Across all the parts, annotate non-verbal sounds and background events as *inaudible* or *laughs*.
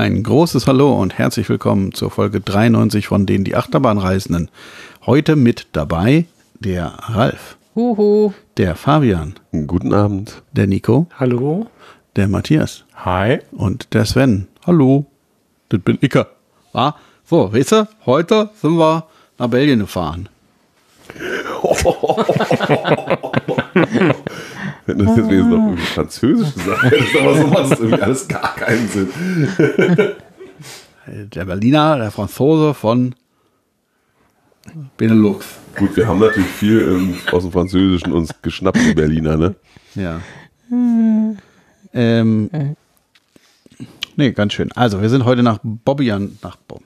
Ein großes Hallo und herzlich willkommen zur Folge 93 von denen die Achterbahnreisenden. Heute mit dabei der Ralf, Huhu. der Fabian, Guten Abend. der Nico, Hallo. der Matthias Hi. und der Sven. Hallo, das bin ich. Ah, so, weißt du, heute sind wir nach Belgien gefahren. Wenn das jetzt wenigstens noch irgendwie Französisch gesagt hättest, aber so macht es irgendwie alles gar keinen Sinn. Der Berliner, der Franzose von Benelux. Gut, wir haben natürlich viel ähm, aus dem Französischen uns geschnappt, die Berliner, ne? Ja. Ähm, nee, ganz schön. Also, wir sind heute nach Bobbian, nach Bo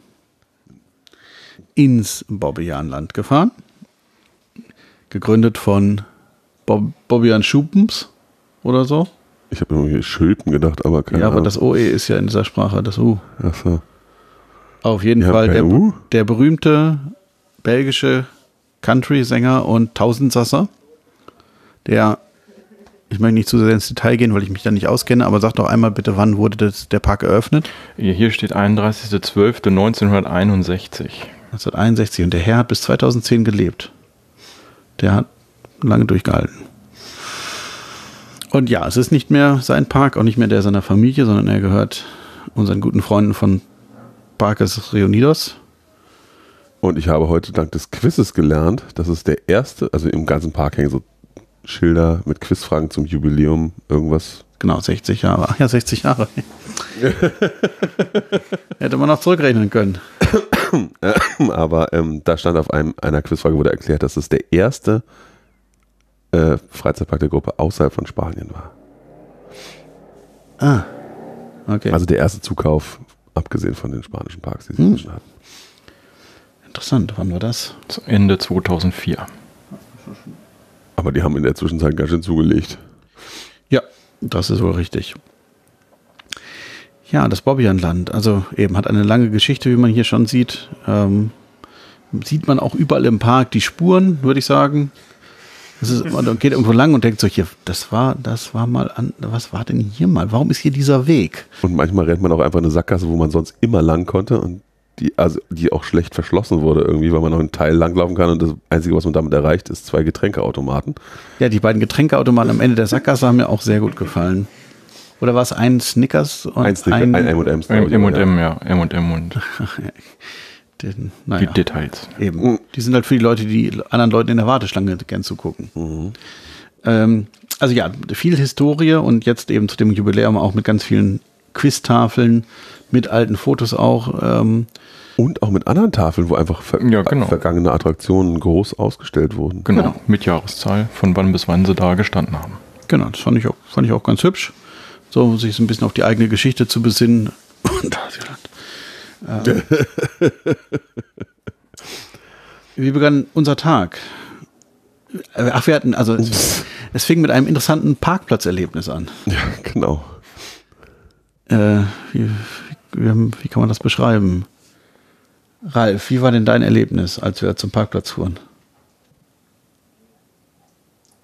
ins Bobbianland gefahren. Gegründet von Bob Bobbian Schupens oder so. Ich habe irgendwie Schülpen gedacht, aber keine ja, aber Ahnung. das OE ist ja in dieser Sprache das U. Ach so. Auf jeden haben Fall der, U? der berühmte belgische Country-Sänger und Tausendsasser, der, ich möchte nicht zu sehr ins Detail gehen, weil ich mich da nicht auskenne, aber sag doch einmal bitte, wann wurde das, der Park eröffnet? Hier steht 31.12.1961. 1961 und der Herr hat bis 2010 gelebt. Der hat lange durchgehalten. Und ja, es ist nicht mehr sein Park, auch nicht mehr der seiner Familie, sondern er gehört unseren guten Freunden von Parques Reunidos. Und ich habe heute dank des Quizzes gelernt, dass es der erste, also im ganzen Park hängen so Schilder mit Quizfragen zum Jubiläum, irgendwas. Genau, 60 Jahre. Ach ja, 60 Jahre. *laughs* Hätte man noch zurückrechnen können. *coughs* Aber ähm, da stand auf einem, einer Quizfrage, wurde erklärt, dass es der erste äh, Freizeitpark der Gruppe außerhalb von Spanien war. Ah. Okay. Also der erste Zukauf, abgesehen von den spanischen Parks, die sie Hm. inzwischen hatten. Interessant. Wann war das? Zu Ende 2004. Aber die haben in der Zwischenzeit ganz schön zugelegt. Ja, das ist wohl richtig. Ja, das Bobbianland, also eben hat eine lange Geschichte, wie man hier schon sieht. Ähm, sieht man auch überall im Park die Spuren, würde ich sagen. Ist, man geht irgendwo lang und denkt so, hier, das war, das war mal an, was war denn hier mal? Warum ist hier dieser Weg? Und manchmal rennt man auch einfach eine Sackgasse, wo man sonst immer lang konnte und die, also die auch schlecht verschlossen wurde irgendwie, weil man noch einen Teil langlaufen kann und das Einzige, was man damit erreicht, ist zwei Getränkeautomaten. Ja, die beiden Getränkeautomaten am Ende der Sackgasse haben mir auch sehr gut gefallen. Oder war es ein Snickers und Ein Snicker, ein ich, M&M, aber, ja. M&M und *laughs* den, die naja. Details. Eben. Die sind halt für die Leute, die anderen Leuten in der Warteschlange gern zugucken. Mhm. Ähm, also ja, viel Historie und jetzt eben zu dem Jubiläum auch mit ganz vielen Quiztafeln, mit alten Fotos auch. Ähm, Und auch mit anderen Tafeln, wo einfach ver Ja, genau. vergangene Attraktionen groß ausgestellt wurden. Genau, Genau. mit Jahreszahl, von wann bis wann sie da gestanden haben. genau, das fand ich, auch, fand ich auch ganz hübsch. So, sich so ein bisschen auf die eigene Geschichte zu besinnen. *laughs* Und ähm, Wie begann unser Tag? Äh, Ach, wir hatten, also es, es fing mit einem interessanten Parkplatzerlebnis an. Ja, genau. Äh, wie, wie, wie kann man das beschreiben? Ralf, wie war denn dein Erlebnis, als wir zum Parkplatz fuhren?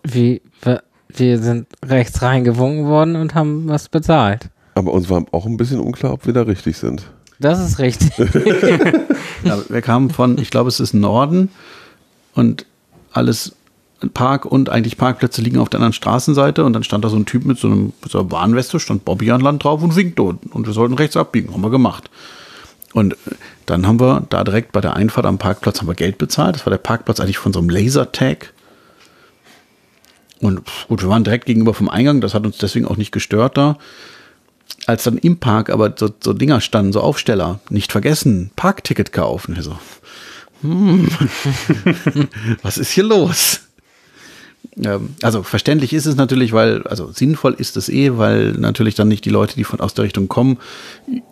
Wie, wir, sind rechts reingewunken worden und haben was bezahlt. Aber uns war auch ein bisschen unklar, ob wir da richtig sind. Das ist richtig. *laughs* Ja, wir kamen von, ich glaube, es ist Norden und alles Park und eigentlich Parkplätze liegen auf der anderen Straßenseite und dann stand da so ein Typ mit so, einem, so einer Warnweste, stand Bobby an Land drauf und winkte und, und wir sollten rechts abbiegen, haben wir gemacht. Und dann haben wir da direkt bei der Einfahrt am Parkplatz haben wir Geld bezahlt. Das war der Parkplatz eigentlich von so einem Lasertag. Und gut, wir waren direkt gegenüber vom Eingang, das hat uns deswegen auch nicht gestört da. Als dann im Park aber so, so Dinger standen, so Aufsteller, nicht vergessen, Parkticket kaufen. Wir so, hm, *laughs* was ist hier los? Ähm, also verständlich ist es natürlich, weil, also sinnvoll ist es eh, weil natürlich dann nicht die Leute, die von aus der Richtung kommen,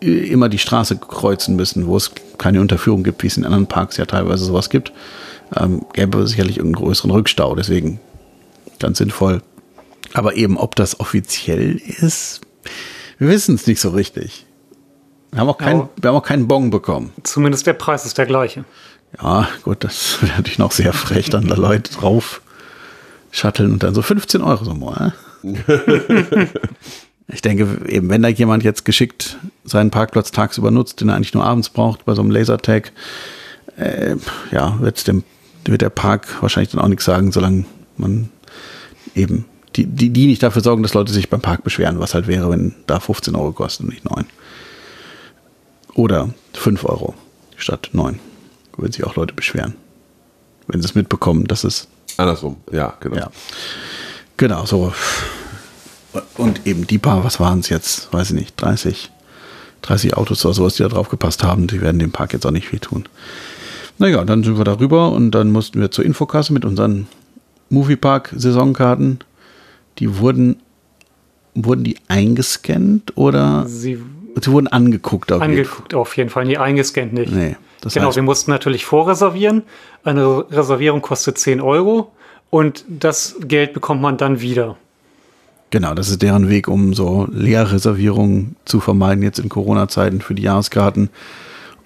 immer die Straße kreuzen müssen, wo es keine Unterführung gibt, wie es in anderen Parks ja teilweise sowas gibt. Ähm, gäbe es sicherlich irgendeinen größeren Rückstau, deswegen ganz sinnvoll. Aber eben, ob das offiziell ist, wir wissen es nicht so richtig. Wir haben auch keinen, Ja. wir haben auch keinen Bon bekommen. Zumindest der Preis ist der gleiche. Ja, gut, das *laughs* wäre natürlich noch sehr frech, dann da Leute drauf shutteln und dann so 15 Euro so mal. *laughs* Ich denke, eben, wenn da jemand jetzt geschickt seinen Parkplatz tagsüber nutzt, den er eigentlich nur abends braucht, bei so einem Lasertag, äh, ja, wird's dem, wird der Park wahrscheinlich dann auch nichts sagen, solange man eben die, die, die nicht dafür sorgen, dass Leute sich beim Park beschweren, was halt wäre, wenn da 15 Euro kostet und nicht 9. Oder 5 Euro statt 9. Würden sich auch Leute beschweren. Wenn sie es mitbekommen, dass es Andersrum, ja, genau. ja. Genau, so. Und eben die paar, was waren es jetzt? Weiß ich nicht, 30, 30 Autos oder sowas, die da drauf gepasst haben, die werden dem Park jetzt auch nicht viel tun. Naja, dann sind wir da rüber und dann mussten wir zur Infokasse mit unseren Moviepark-Saisonkarten. Die wurden, wurden die eingescannt oder Sie sie wurden angeguckt? Auf jeden angeguckt auf jeden Fall, nie eingescannt nicht. Nee, das genau, heißt- wir mussten natürlich vorreservieren. Eine Reservierung kostet 10 Euro und das Geld bekommt man dann wieder. Genau, das ist deren Weg, um so Leerreservierungen zu vermeiden, jetzt in Corona-Zeiten für die Jahreskarten.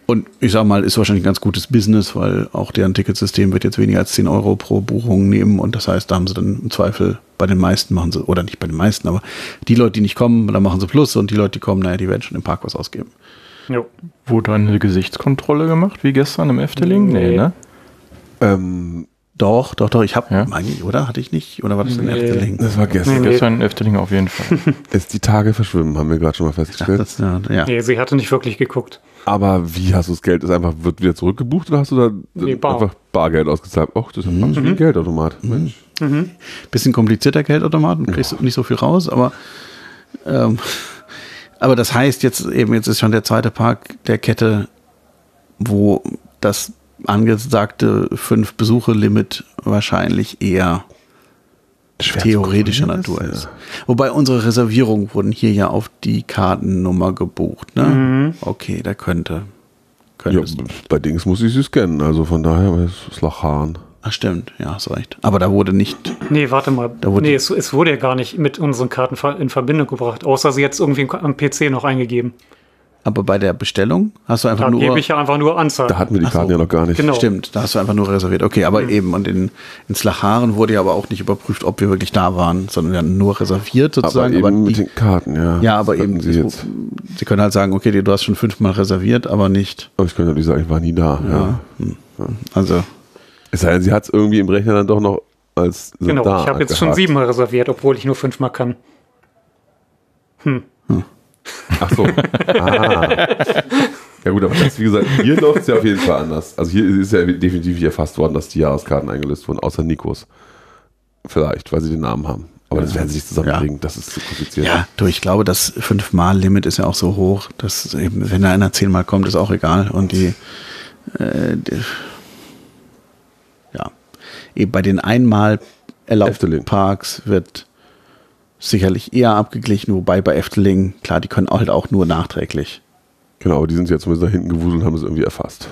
Und ich sag mal, ist wahrscheinlich ein ganz gutes Business, weil auch deren Ticketsystem wird jetzt weniger als 10 Euro pro Buchung nehmen. Und das heißt, da haben sie dann im Zweifel bei den meisten machen sie, oder nicht bei den meisten, aber die Leute, die nicht kommen, da machen sie Plus und die Leute, die kommen, naja, die werden schon im Park was ausgeben. Jo. Wurde eine Gesichtskontrolle gemacht, wie gestern im Efteling? Nee, Nee. ne? Ähm, Doch, doch, doch, ich habe, Ja. meine ich, oder? Hatte ich nicht? Oder war das in Nee. Efteling? das war gestern. Nee. Gestern im Efteling auf jeden Fall. *laughs* Ist die Tage verschwimmen, haben wir gerade schon mal Ich dachte, festgestellt. das, ja, ja. Nee, sie hatte nicht wirklich geguckt. Aber wie hast du das Geld? Ist einfach, wird wieder zurückgebucht oder hast du da Nee, bar. einfach Bargeld ausgezahlt? Och, das ist ja wie ein Geldautomat. Mensch. bisschen komplizierter Geldautomaten, kriegst du nicht so viel raus, aber ähm, aber das heißt jetzt eben, jetzt ist schon der zweite Park der Kette, wo das angesagte fünf Besuche Limit wahrscheinlich eher theoretischer Natur ist, ist. Wobei unsere Reservierungen wurden hier ja auf die Kartennummer gebucht, ne? Okay, da könnte. könnte Ja, bei Dings muss ich sie scannen, also von daher ist es Lachhahn. Ach, stimmt, ja, hast recht. Aber da wurde nicht, Nee, warte mal. Da wurde- nee, es, es wurde ja gar nicht mit unseren Karten in Verbindung gebracht, außer sie jetzt irgendwie am PC noch eingegeben. aber bei der Bestellung hast du einfach Da nur. gebe ich ja einfach nur Anzahl. Da hatten wir die Ach so. Karten ja noch gar nicht. Genau. Stimmt, da hast du einfach nur reserviert. Okay, aber eben, und in, in Slacharen wurde ja aber auch nicht überprüft, ob wir wirklich da waren, sondern wir haben nur reserviert Aber sozusagen. eben Aber, mit die, den Karten, ja. ja, aber eben, Sie jetzt. sie können halt sagen, okay, du hast schon fünfmal reserviert, aber nicht. Aber ich könnte natürlich sagen, ich war nie da. Ja. Ja. Also, Es sei denn, sie hat es irgendwie im Rechner dann doch noch als sind genau, da ich habe jetzt schon siebenmal reserviert, obwohl ich nur fünfmal kann. Ach so. Ah. Ja gut, aber das, wie gesagt, hier läuft es ja auf jeden Fall anders. Also hier ist ja definitiv erfasst worden, dass die Jahreskarten eingelöst wurden, außer Nikos. Vielleicht, weil sie den Namen haben. Aber das werden sie nicht zusammenkriegen, das ist zu kompliziert. ja, du, ich glaube, das fünfmal-Limit ist ja auch so hoch, dass eben, wenn da einer zehnmal kommt, ist auch egal. Und die, äh, die ja, eben bei den einmal erlaubten Efteling. Parks wird sicherlich eher abgeglichen, wobei bei Efteling, klar, die können halt auch nur nachträglich. Genau, aber die sind jetzt zumindest da hinten gewuselt und haben es irgendwie erfasst.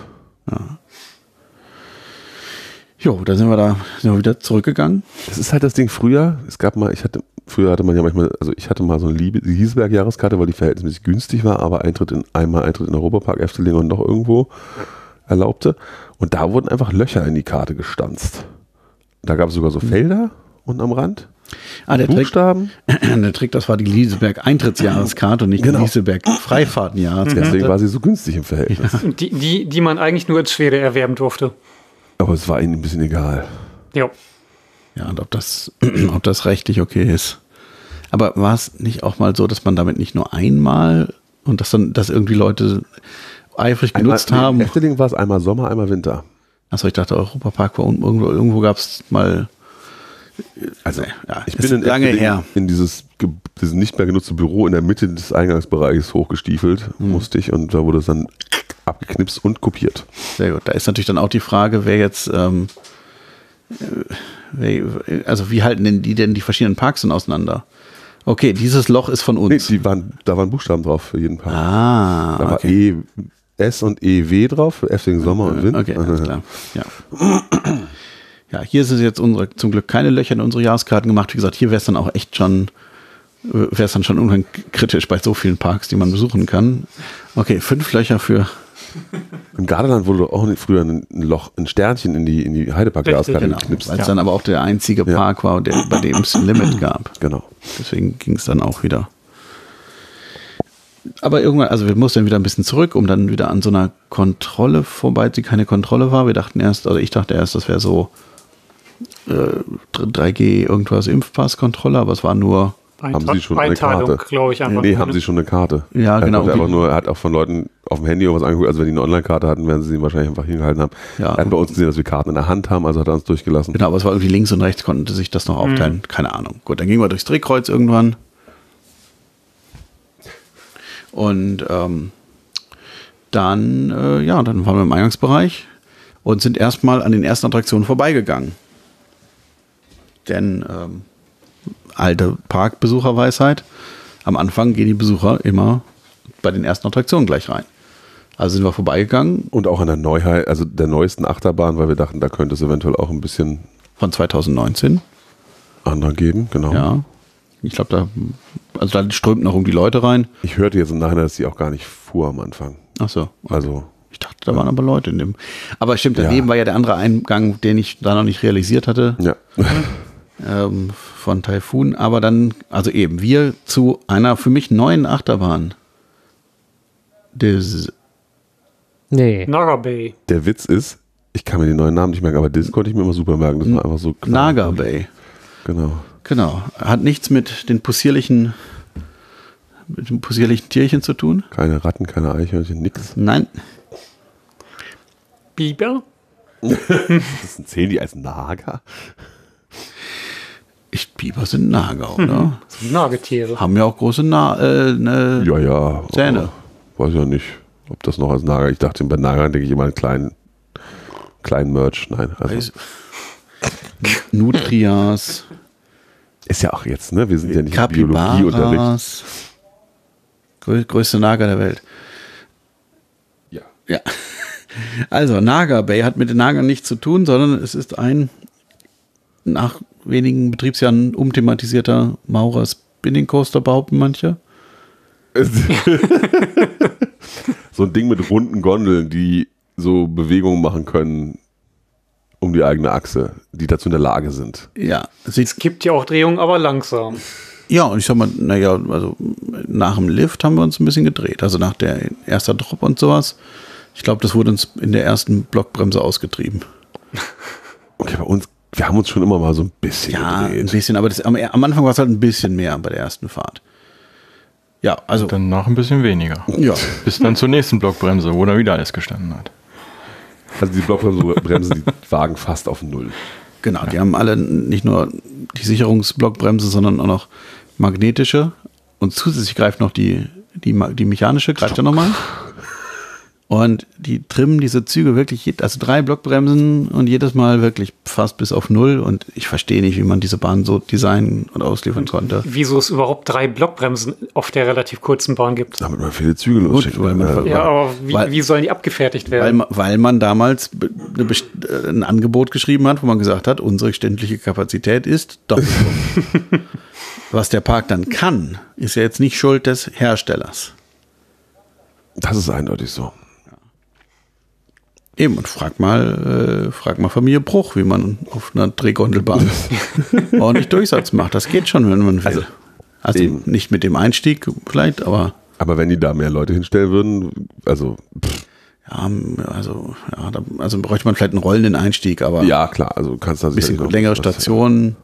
Jo, da sind wir da sind wir wieder zurückgegangen. Das ist halt das Ding früher. Es gab mal, ich hatte, früher hatte man ja manchmal, also ich hatte mal so eine Hiesberg-Jahreskarte, weil die verhältnismäßig günstig war, aber Eintritt in, einmal Eintritt in Europapark, Efteling und noch irgendwo erlaubte. Und da wurden einfach Löcher in die Karte gestanzt. Da gab es sogar so Felder unten am Rand. Ah, der Trick, Buchstaben. *clears throat* der Trick, das war die Lieseberg Eintrittsjahreskarte und nicht Genau. die Lieseberg Freifahrtenjahreskarte. Deswegen war sie so günstig im Verhältnis. Und Die, die, die man eigentlich nur in Schwede erwerben durfte. Aber es war ihnen ein bisschen egal. Ja. Ja, und ob das, *clears throat* ob das rechtlich okay ist. Aber war es nicht auch mal so, dass man damit nicht nur einmal und dass dann, dass irgendwie Leute eifrig genutzt Einmal- haben? nee, Efteling war es einmal Sommer, einmal Winter. Achso, ich dachte, Europapark war un- irgendwo, irgendwo gab es mal. Also, ja, Ich bin in lange Efteling her. in dieses, dieses nicht mehr genutzte Büro in der Mitte des Eingangsbereichs hochgestiefelt, Hm. musste ich, und da wurde es dann abgeknipst und kopiert. Sehr gut. Da ist natürlich dann auch die Frage, wer jetzt, ähm, äh, also wie halten denn die denn die verschiedenen Parks denn auseinander? Okay, dieses Loch ist von Nee, uns. die waren, da waren Buchstaben drauf für jeden Park. ah, da war okay. E, S und EW drauf für Efteling Sommer und Wind. Okay, alles klar. *laughs* Ja. ja, hier ist es jetzt unsere, zum Glück keine Löcher in unsere Jahreskarten gemacht. Wie gesagt, hier wäre es dann auch echt schon, wäre es dann schon unheimlich kritisch bei so vielen Parks, die man besuchen kann. Okay, fünf Löcher für, *laughs* Im Gardaland wurde auch früher ein Loch, ein Sternchen in die, in die Heidepark-Jahreskarte genau, geknipst. weil es dann aber auch der einzige Ja. Park war, der, bei dem es ein Limit gab. Genau. Deswegen ging es dann auch wieder. Aber irgendwann, also wir mussten dann wieder ein bisschen zurück, um dann wieder an so einer Kontrolle vorbei, die keine Kontrolle war. Wir dachten erst, also ich dachte erst, das wäre so äh, 3G irgendwas Impfpasskontrolle, aber es war nur, Haben Sie schon eine Einteilung, Karte? glaube ich, einfach. Nee, haben ne? Sie schon eine Karte? Ja, er genau. Hat einfach nur, er hat auch von Leuten auf dem Handy irgendwas angeguckt. Also wenn die eine Online-Karte hatten, werden sie ihn wahrscheinlich einfach hingehalten haben. Ja. Er hat bei uns gesehen, dass wir Karten in der Hand haben, also hat er uns durchgelassen. genau, aber es war irgendwie links und rechts, konnte sich das noch aufteilen. Keine Ahnung. Gut, dann gingen wir durchs Drehkreuz irgendwann. Und ähm, dann, äh, ja, dann waren wir im Eingangsbereich und sind erstmal an den ersten Attraktionen vorbeigegangen. Denn ähm, alte Parkbesucherweisheit, am Anfang gehen die Besucher immer bei den ersten Attraktionen gleich rein. Also sind wir vorbeigegangen Und auch an der Neuheit, also der neuesten Achterbahn, weil wir dachten, da könnte es eventuell auch ein bisschen von 2019. andere geben. Genau. Ja. Ich glaube, da, also da strömten noch um die Leute rein. Ich hörte jetzt im Nachhinein, dass sie auch gar nicht fuhr am Anfang. Ach so. Also Ich dachte, da waren aber Leute in dem. Aber stimmt, daneben Ja. war ja der andere Eingang, den ich da noch nicht realisiert hatte, ja. *laughs* ähm, von Typhoon. Aber dann, also eben, wir zu einer für mich neuen Achterbahn. Des, Nee. Naga Bay. Der Witz ist, ich kann mir den neuen Namen nicht merken, aber das konnte ich mir immer super merken. Das war einfach so klar. Naga Bay. Genau. Genau. Hat nichts mit den possierlichen, mit den possierlichen Tierchen zu tun. Keine Ratten, keine Eichhörnchen, nix. Nein. Biber? *laughs* Das sind zählen die als Nager? Ich, Biber sind Nager, oder? Nagetiere. Haben ja auch große Na äh, ne, Ja, ja. Zähne. Weiß ja nicht, ob das noch als Nager. Ich dachte, bei Nagern denke ich immer an kleinen, kleinen Merch. Nein, also Weiß- Nutrias, ist ja auch jetzt, ne? Wir sind ja nicht im Biologieunterricht. Capybaras. Grö größte Nager der Welt. Ja. Ja. *laughs* Also, Naga Bay hat mit den Nagern nichts zu tun, sondern es ist ein nach wenigen Betriebsjahren umthematisierter Maurer Spinning Coaster, behaupten manche. *laughs* so ein Ding mit runden Gondeln, die so Bewegungen machen können um die eigene Achse, die dazu in der Lage sind. Ja, Es gibt ja auch Drehungen, aber langsam. Ja, und ich sag mal, naja, also nach dem Lift haben wir uns ein bisschen gedreht. Also nach der erster Drop und sowas. Ich glaube, das wurde uns in der ersten Blockbremse ausgetrieben. Okay, bei uns, wir haben uns schon immer mal so ein bisschen Ja, ein gedreht. bisschen, aber das, am, am Anfang war es halt ein bisschen mehr bei der ersten Fahrt. Ja, also, Danach ein bisschen weniger. ja, Bis dann zur nächsten Blockbremse, wo dann wieder alles gestanden hat. Also die Blockbremsen, die *laughs* wagen fast auf Null. genau. Die haben alle nicht nur die Sicherungsblockbremse, sondern auch noch magnetische. Und zusätzlich greift noch die, die, die mechanische, greift ja nochmal. *laughs* Und die trimmen diese Züge wirklich, also drei Blockbremsen und jedes Mal wirklich fast bis auf Null. Und ich verstehe nicht, wie man diese Bahn so designen und ausliefern konnte. Wieso es überhaupt drei Blockbremsen auf der relativ kurzen Bahn gibt. Damit man viele Züge losschicken. weil man-. Ja, aber wie, Weil- wie sollen die abgefertigt Weil, werden? ma- weil man damals eine äh, ein Angebot geschrieben hat, wo man gesagt hat, unsere ständliche Kapazität ist doppelt. so. *laughs* Was der Park dann kann, ist ja jetzt nicht Schuld des Herstellers. Das ist eindeutig so. Eben, und frag mal, äh, frag mal Familie Bruch, wie man auf einer Drehgondelbahn *laughs* ordentlich Durchsatz macht. Das geht schon, wenn man will. Also, eben. nicht mit dem Einstieg vielleicht, aber Aber wenn die da mehr Leute hinstellen würden, also pff, ja, also, ja, da, also bräuchte man vielleicht einen rollenden Einstieg, aber ja klar, also du kannst da ein bisschen längere Stationen.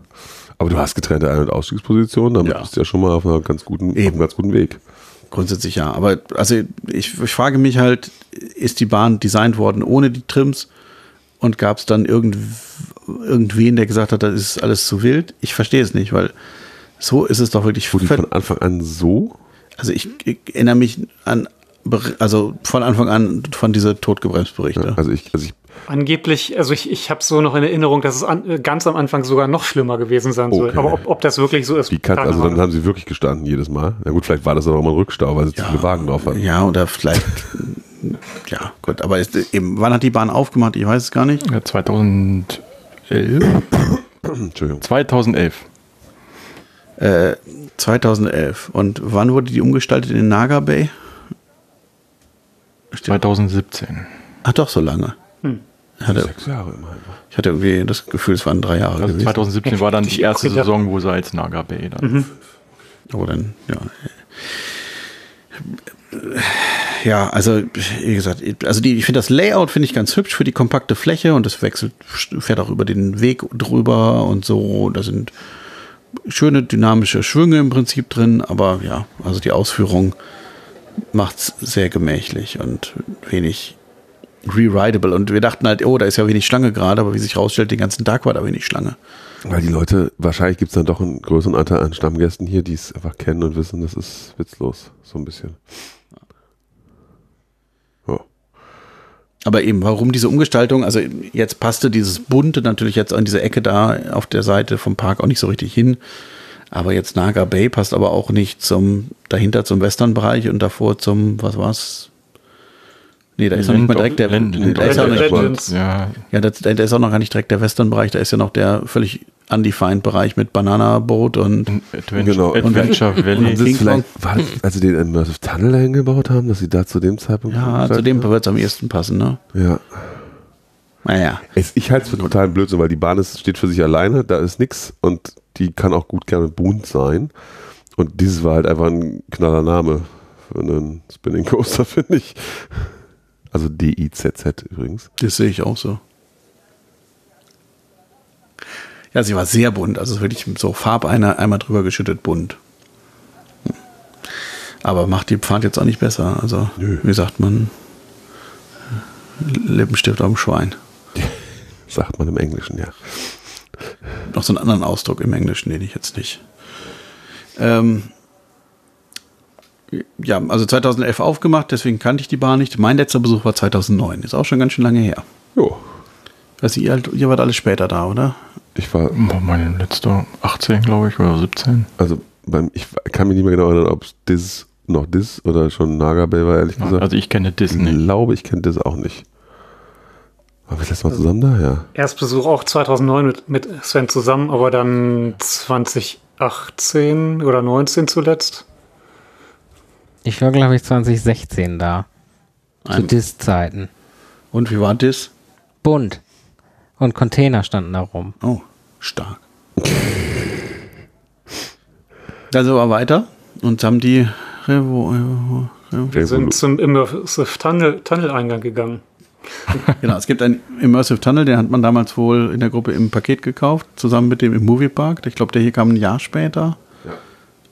Aber du hast getrennte Ein- und Ausstiegspositionen, damit Ja. bist du ja schon mal auf, einer ganz guten, auf einem ganz guten Weg. Grundsätzlich ja. Aber also ich, ich frage mich halt, ist die Bahn designt worden ohne die Trims und gab es dann irgend, irgendwen, der gesagt hat, das ist alles zu wild? Ich verstehe es nicht, weil so ist es doch wirklich. Ver- von Anfang an so, Also ich, ich erinnere mich an, also von Anfang an von diese Totgebremsberichte. also ich, also ich, Angeblich, also ich, ich habe so noch in Erinnerung, dass es an, äh, ganz am Anfang sogar noch schlimmer gewesen sein soll. Okay. Aber ob, ob das wirklich so ist, die Katze, also dann haben sie wirklich gestanden jedes Mal. Ja gut, vielleicht war das aber auch mal ein Rückstau, weil sie zu viele Wagen drauf hatten. Ja, oder vielleicht, *laughs* ja, gut, aber ist, eben, wann hat die Bahn aufgemacht? Ich weiß es gar nicht. Ja, 2011? *coughs* Entschuldigung. 2011. Äh, 2011. Und wann wurde die umgestaltet in den Naga Bay? 2017. Ach doch, so lange. Ich, hatte, Sechs Jahre immerhin. ich hatte irgendwie das Gefühl, es waren drei Jahre Also gewesen. 2017 war dann die erste Saison, wo sie als Naga Bay dann. Aber dann, ja. Ja, also wie gesagt, also die, ich finde das Layout finde ich ganz hübsch für die kompakte Fläche und es wechselt, fährt auch über den Weg drüber und so. Da sind schöne dynamische Schwünge im Prinzip drin, aber ja, also die Ausführung macht's sehr gemächlich und wenig rewritable. Und wir dachten halt, oh, da ist ja wenig Schlange gerade, aber wie sich rausstellt, den ganzen Tag war da wenig Schlange. Weil die Leute, wahrscheinlich gibt es dann doch einen größeren Anteil an Stammgästen hier, die es einfach kennen und wissen, das ist witzlos. So ein bisschen. Ja. Aber eben, warum diese Umgestaltung? Also jetzt passte dieses Bunte natürlich jetzt an diese Ecke da auf der Seite vom Park auch nicht so richtig hin. Aber jetzt Naga Bay passt aber auch nicht zum, dahinter zum Western-Bereich und davor zum, was war's? Nee, da ist noch nicht mal direkt der, Land- da ist ja auch nicht, Legends. Ja, ja, da, da ist auch noch gar nicht direkt der Western-Bereich, da ist ja noch der völlig undefined Bereich mit Banana Boat und Adventure, Genau. Adventure Und- Valley. King es vielleicht, war das, als sie den Immersive Tunnel dahin gebaut haben, dass sie da zu dem Zeitpunkt. ja, zu dem wird es am ehesten passen, ne? Ja. Naja. Es, ich halte es für totalen Blödsinn, weil die Bahn ist, steht für sich alleine, da ist nix und die kann auch gut gerne bunt sein. Und dieses war halt einfach ein knaller Name für einen Spinning Coaster, *laughs* finde ich. Also D-I-Z-Z übrigens. Das sehe ich auch so. Ja, sie war sehr bunt, also wirklich so Farbeiner einmal drüber geschüttet bunt. Aber macht die Pfad jetzt auch nicht besser. Also, Nö. wie sagt man, Lippenstift auf dem Schwein. *laughs* Sagt man im Englischen, ja. Noch so einen anderen Ausdruck im Englischen, den ich jetzt nicht. Ähm, ja, also 2011 aufgemacht, deswegen kannte ich die Bahn nicht. Mein letzter Besuch war 2009, ist auch schon ganz schön lange her. Jo. Also ihr, halt- ihr wart alle später da, oder? Ich war, War meine letzte 18, glaube ich, oder 17. also beim, ich kann mich nicht mehr genau erinnern, ob es Diz noch Diz oder schon Naga Bay war, ehrlich gesagt. Also ich kenne ich Disney. glaube, ich kenne Diz auch nicht. Waren wir das letzte Mal zusammen da? Ja. Erstbesuch auch 2009 mit, mit Sven zusammen, aber dann 2018 oder 19 zuletzt. Ich war, glaube ich, 2016 da. Zu Dis-Zeiten. Und wie war das? Bunt. Und Container standen da rum. Oh, stark. Also war weiter und haben die Revo, Revo, Revo. Wir sind zum Immersive Tunnel, Tunnel-Eingang gegangen. *laughs* Genau, es gibt einen Immersive Tunnel, den hat man damals wohl in der Gruppe im Paket gekauft, zusammen mit dem im Moviepark. Ich glaube, der hier kam ein Jahr später.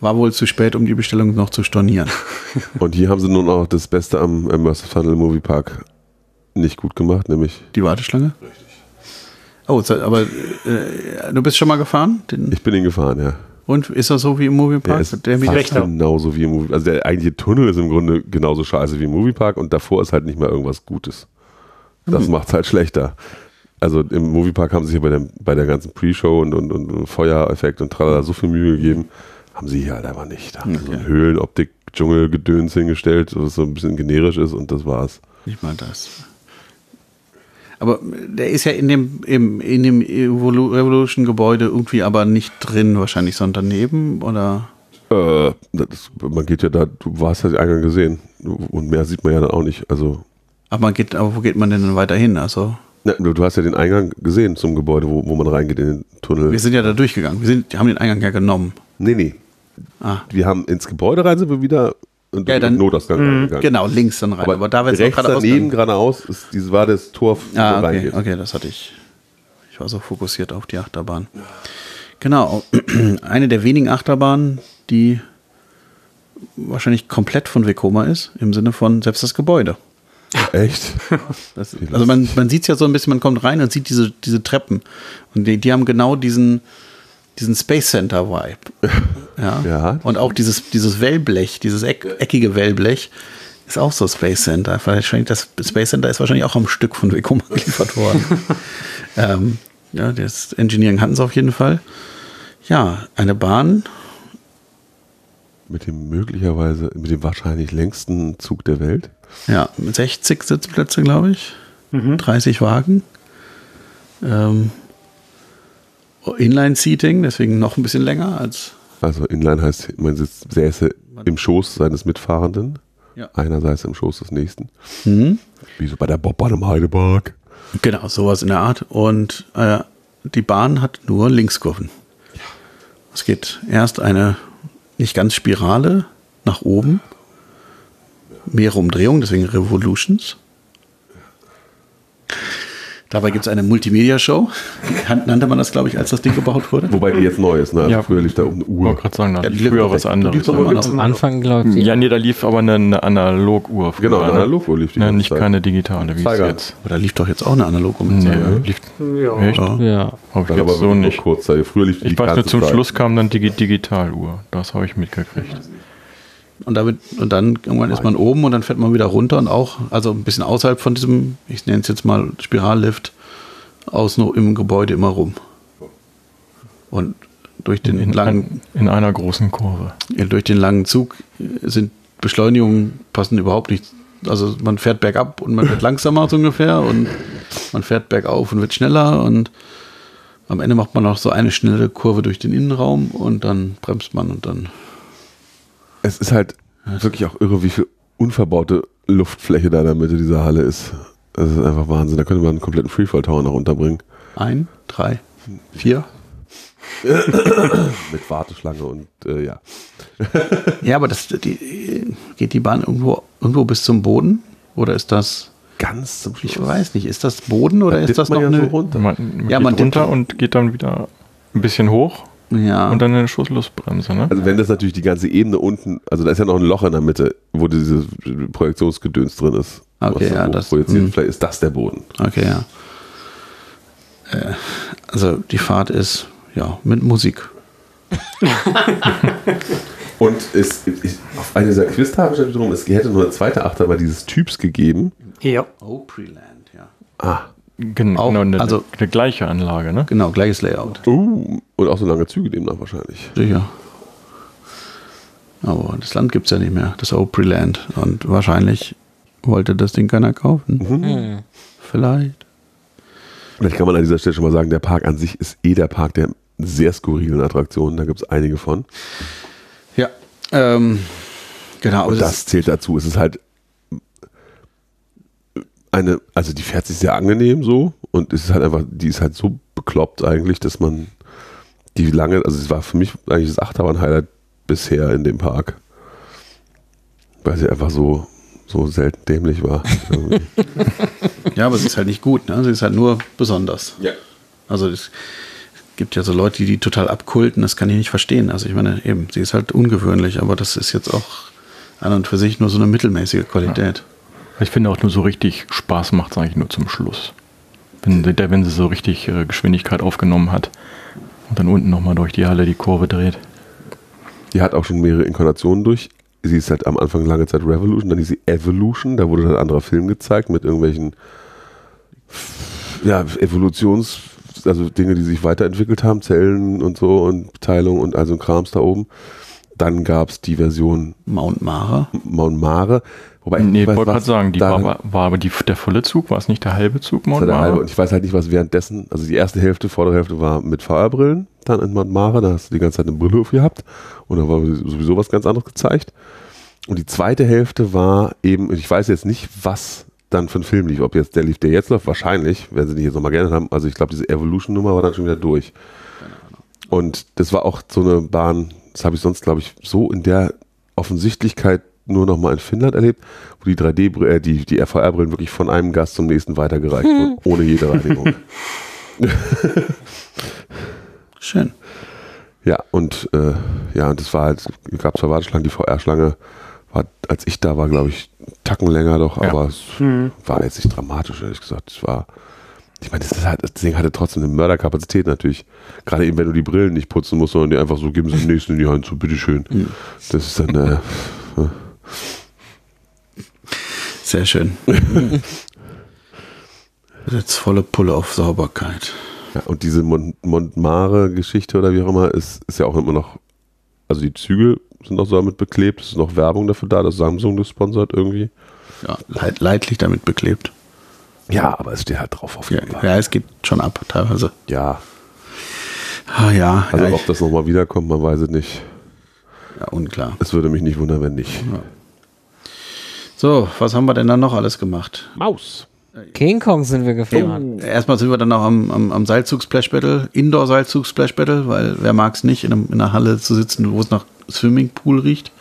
War wohl zu spät, um die Bestellung noch zu stornieren. *laughs* Und hier haben sie nun auch das Beste am Immersive Tunnel Movie Park nicht gut gemacht, nämlich Die Warteschlange? Oh, so- aber äh, du bist schon mal gefahren? Den, ich bin ihn gefahren, ja. und ist das so wie im Der Moviepark? ist Der, fast genauso wie im Movie Also der eigentliche Tunnel ist im Grunde genauso scheiße wie im Moviepark und davor ist halt nicht mal irgendwas Gutes. Das macht's halt schlechter. Also im Moviepark haben sie sich ja bei der, bei der ganzen Pre-Show und, und, und Feuereffekt und tralala so viel Mühe gegeben. Haben sie hier halt einfach nicht. Da haben sie so Okay. ein Höhlenoptik, Dschungelgedöns hingestellt, was so ein bisschen generisch ist und das war's. Nicht mal das. Aber der ist ja in dem, im, in dem Evolu Revolution-Gebäude irgendwie aber nicht drin, wahrscheinlich, sondern daneben, oder? Äh, das, man geht ja da, du warst ja den Eingang gesehen und mehr sieht man ja dann auch nicht. Also Aber, man geht, aber wo geht man denn dann weiter hin? Also, Na, du, du hast ja den Eingang gesehen zum Gebäude, wo, wo man reingeht in den Tunnel. wir sind ja da durchgegangen. Wir sind, haben den Eingang ja genommen. nee, nee. Ah. Wir haben ins Gebäude rein, sind wir wieder und Ja, dann- Notausgang reingegangen. Genau, links dann rein. Aber, Aber, da wird es gerade daneben, geradeaus, ist, dieses war das Tor, wo Ah, okay, reingeht. okay, das hatte ich. Ich war so fokussiert auf die Achterbahn. Genau, *clears throat* eine der wenigen Achterbahnen, die wahrscheinlich komplett von Vekoma ist, im Sinne von selbst das Gebäude. Echt? *laughs* Das, also man, man sieht es ja so ein bisschen, man kommt rein und sieht diese, diese Treppen. Und die, die haben genau diesen, diesen Space Center Vibe. *laughs* Ja. Ja. Und auch dieses, dieses Wellblech, dieses eck, eckige Wellblech ist auch so Space Center. Wahrscheinlich das Space Center ist wahrscheinlich auch am Stück von Vekoma *laughs* geliefert worden. *laughs* ähm, ja, das Engineering hatten sie auf jeden Fall. Ja, eine Bahn. Mit dem möglicherweise, mit dem wahrscheinlich längsten Zug der Welt. Ja, 60 Sitzplätze, glaube ich. 30 Wagen. Ähm, Inline-Seating, deswegen noch ein bisschen länger als. Also Inline heißt, man sitzt, säße im Schoß seines Mitfahrenden. Ja. Einer säße im Schoß des nächsten. Mhm. Wie so bei der Bobbahn im Heidepark. Genau, sowas in der Art. Und äh, die Bahn hat nur Linkskurven. Es geht erst eine nicht ganz Spirale nach oben mehrere Umdrehungen, deswegen Revolutions. Dabei gibt es eine Multimedia-Show, nannte man das, glaube ich, als das Ding gebaut wurde. Wobei die jetzt neu ist, ne? Also Ja. früher lief da um eine Ich Uhr. wollte gerade sagen, da Ja, lief früher was anderes. Am Anfang, glaube ich. Ja, nee, da lief aber eine, eine Analoguhr. früher, Genau, eine ne? Analoguhr lief die Ne, ganze nicht Zeit. keine digitale, wie es Zeiger. jetzt. Oder lief doch jetzt auch eine analoge Nee, Umdrehung? lief Ja. echt? Ja. Hab ich aber so nicht. kurz. Früher lief die Ich weiß nur, zum Zeit. Schluss kam dann die Digitaluhr. Das habe ich mitgekriegt. Und, damit, und dann irgendwann ist man oben und dann fährt man wieder runter und auch, also ein bisschen außerhalb von diesem, ich nenne es jetzt mal Spirallift, außen im Gebäude immer rum. Und durch den In, langen, in einer großen Kurve. durch den langen Zug sind Beschleunigungen passen überhaupt nicht. Also man fährt bergab und man wird langsamer so ungefähr und man fährt bergauf und wird schneller und am Ende macht man noch so eine schnelle Kurve durch den Innenraum und dann bremst man und dann Es ist halt wirklich auch irre, wie viel unverbaute Luftfläche da in der Mitte dieser Halle ist. Das ist einfach Wahnsinn. Da könnte man einen kompletten Freefall Tower noch unterbringen. ein, drei, vier. Mit Warteschlange und äh, ja. Ja, aber das, die, geht die Bahn irgendwo, irgendwo bis zum Boden? Oder ist das, Ganz zum Schluss. ich weiß nicht, ist das Boden oder Da ist das man noch ja eine... so runter. Man, man Ja, geht man runter und geht dann wieder ein bisschen hoch ja, und dann eine Schussluftbremse. Ne? Also wenn das natürlich die ganze Ebene unten, also da ist ja noch ein Loch in der Mitte, wo dieses Projektionsgedöns drin ist. Okay, ja, das- projiziert. hm. Vielleicht ist das der Boden. okay, ja. Äh, also die Fahrt ist, ja, mit Musik. *laughs* Und es, ich, auf einer dieser Quiztage wiederum, es hätte nur eine zweite Achterbahn dieses Typs gegeben. Ja. Opryland, ja. Ah. Gen Auch, genau, eine, also- eine gleiche Anlage. Ne? Genau, gleiches Layout. Uh, und auch so lange Züge demnach wahrscheinlich. Sicher. Aber das Land gibt es ja nicht mehr, das Opryland. Und wahrscheinlich wollte das Ding keiner kaufen. Hm. Vielleicht. Vielleicht kann man an dieser Stelle schon mal sagen, der Park an sich ist eh der Park der sehr skurrilen Attraktionen. Da gibt es einige von. Ja. Ähm, genau, Und das, das zählt dazu. Es ist halt eine, also die fährt sich sehr angenehm so und es ist halt einfach, die ist halt so bekloppt eigentlich, dass man die lange, also es war für mich eigentlich das Achterbahn-Highlight bisher in dem Park. Weil sie einfach so, so selten dämlich war. *laughs* ja, aber sie ist halt nicht gut, ne? Sie ist halt nur besonders. ja. Also es gibt ja so Leute, die die total abkulten, das kann ich nicht verstehen. Also ich meine, eben, sie ist halt ungewöhnlich, aber das ist jetzt auch an und für sich nur so eine mittelmäßige Qualität. Ich finde auch nur so richtig Spaß macht es eigentlich nur zum Schluss. Wenn, der, wenn sie so richtig äh, Geschwindigkeit aufgenommen hat und dann unten nochmal durch die Halle die Kurve dreht. Die hat auch schon mehrere Inkarnationen durch. Sie ist halt am Anfang lange Zeit Revolution, dann ist sie Evolution, da wurde dann ein anderer Film gezeigt mit irgendwelchen ja, Evolutions, also Dinge, die sich weiterentwickelt haben, Zellen und so und Teilung und also ein Krams da oben. Dann gab es die Version Mount Mara. Mount Mare. Wobei, Nee, ich wollte gerade sagen, die war, war aber die, der volle Zug, war es nicht der halbe Zug, Mount der halbe. Und ich weiß halt nicht, was währenddessen, also die erste Hälfte, vordere Hälfte war mit VR-Brillen, dann in Mount Mara, da hast du die ganze Zeit eine Brille auf gehabt und da war sowieso was ganz anderes gezeigt. Und die zweite Hälfte war eben, ich weiß jetzt nicht, was dann für ein Film lief, ob jetzt der lief, der jetzt läuft, wahrscheinlich, werden sie nicht jetzt nochmal gerne haben. Also ich glaube, diese Evolution-Nummer war dann schon wieder durch. Und das war auch so eine Bahn, das habe ich sonst, glaube ich, so in der Offensichtlichkeit nur noch mal in Finnland erlebt, wo die 3D, äh, die, die RVR-Brillen wirklich von einem Gast zum nächsten weitergereicht wurden, *laughs* ohne jede Reinigung. *laughs* Schön. ja, und äh, ja, und das war halt, gab zwar Warteschlangen, die VR-Schlange war, als ich da war, glaube ich, Tacken länger doch, Ja. aber es war jetzt nicht dramatisch, ehrlich gesagt. Es war, ich meine, das, ist halt, das Ding hatte trotzdem eine Mörderkapazität natürlich. Gerade eben, wenn du die Brillen nicht putzen musst, sondern die einfach so geben sie den nächsten in die Hand, so bitteschön. Das ist dann, äh, *laughs* Sehr schön. *laughs* Jetzt volle Pulle auf Sauberkeit. Ja, und diese Mon Montmare-Geschichte oder wie auch immer ist, ist ja auch immer noch, also die Züge sind auch so damit beklebt, es ist noch Werbung dafür da, dass Samsung das sponsert irgendwie. Ja, leit, leidlich damit beklebt. Ja, aber es steht halt drauf auf Ja, jeden Fall. ja, es geht schon ab, teilweise. Ja, Ah, ja, also ja, ob das nochmal wiederkommt, man weiß es nicht. Ja, unklar. Es würde mich nicht wundern, wenn nicht. So, was haben wir denn dann noch alles gemacht? Maus. King Kong sind wir gefahren. Erstmal sind wir dann noch am, am, am Seilzug Splash Battle, Indoor Seilzug Splash Battle, weil wer mag es nicht, in, einem, in einer Halle zu sitzen, wo es nach Swimmingpool riecht.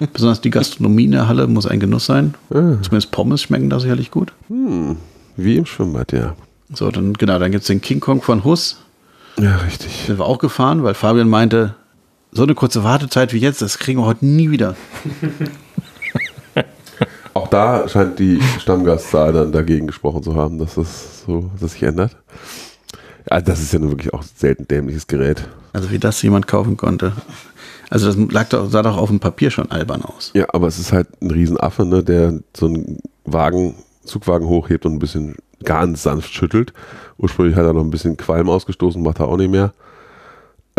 *laughs* Besonders die Gastronomie in der Halle muss ein Genuss sein. Ah. Zumindest Pommes schmecken da sicherlich gut. Wie im Schwimmbad, ja. So, dann genau, dann gibt es den King Kong von Huss. Ja, richtig. Sind wir auch gefahren, weil Fabian meinte, so eine kurze Wartezeit wie jetzt, das kriegen wir heute nie wieder. *laughs* Auch da scheint die Stammgastzahl dann dagegen gesprochen zu haben, dass das so, dass das sich ändert. Ja, das ist ja nun wirklich auch selten dämliches Gerät. Also wie das jemand kaufen konnte. Also das lag doch, sah doch auf dem Papier schon albern aus. Ja, aber es ist halt ein Riesenaffe, ne, der so einen Wagen, Zugwagen hochhebt und ein bisschen ganz sanft schüttelt. Ursprünglich hat er noch ein bisschen Qualm ausgestoßen, macht er auch nicht mehr.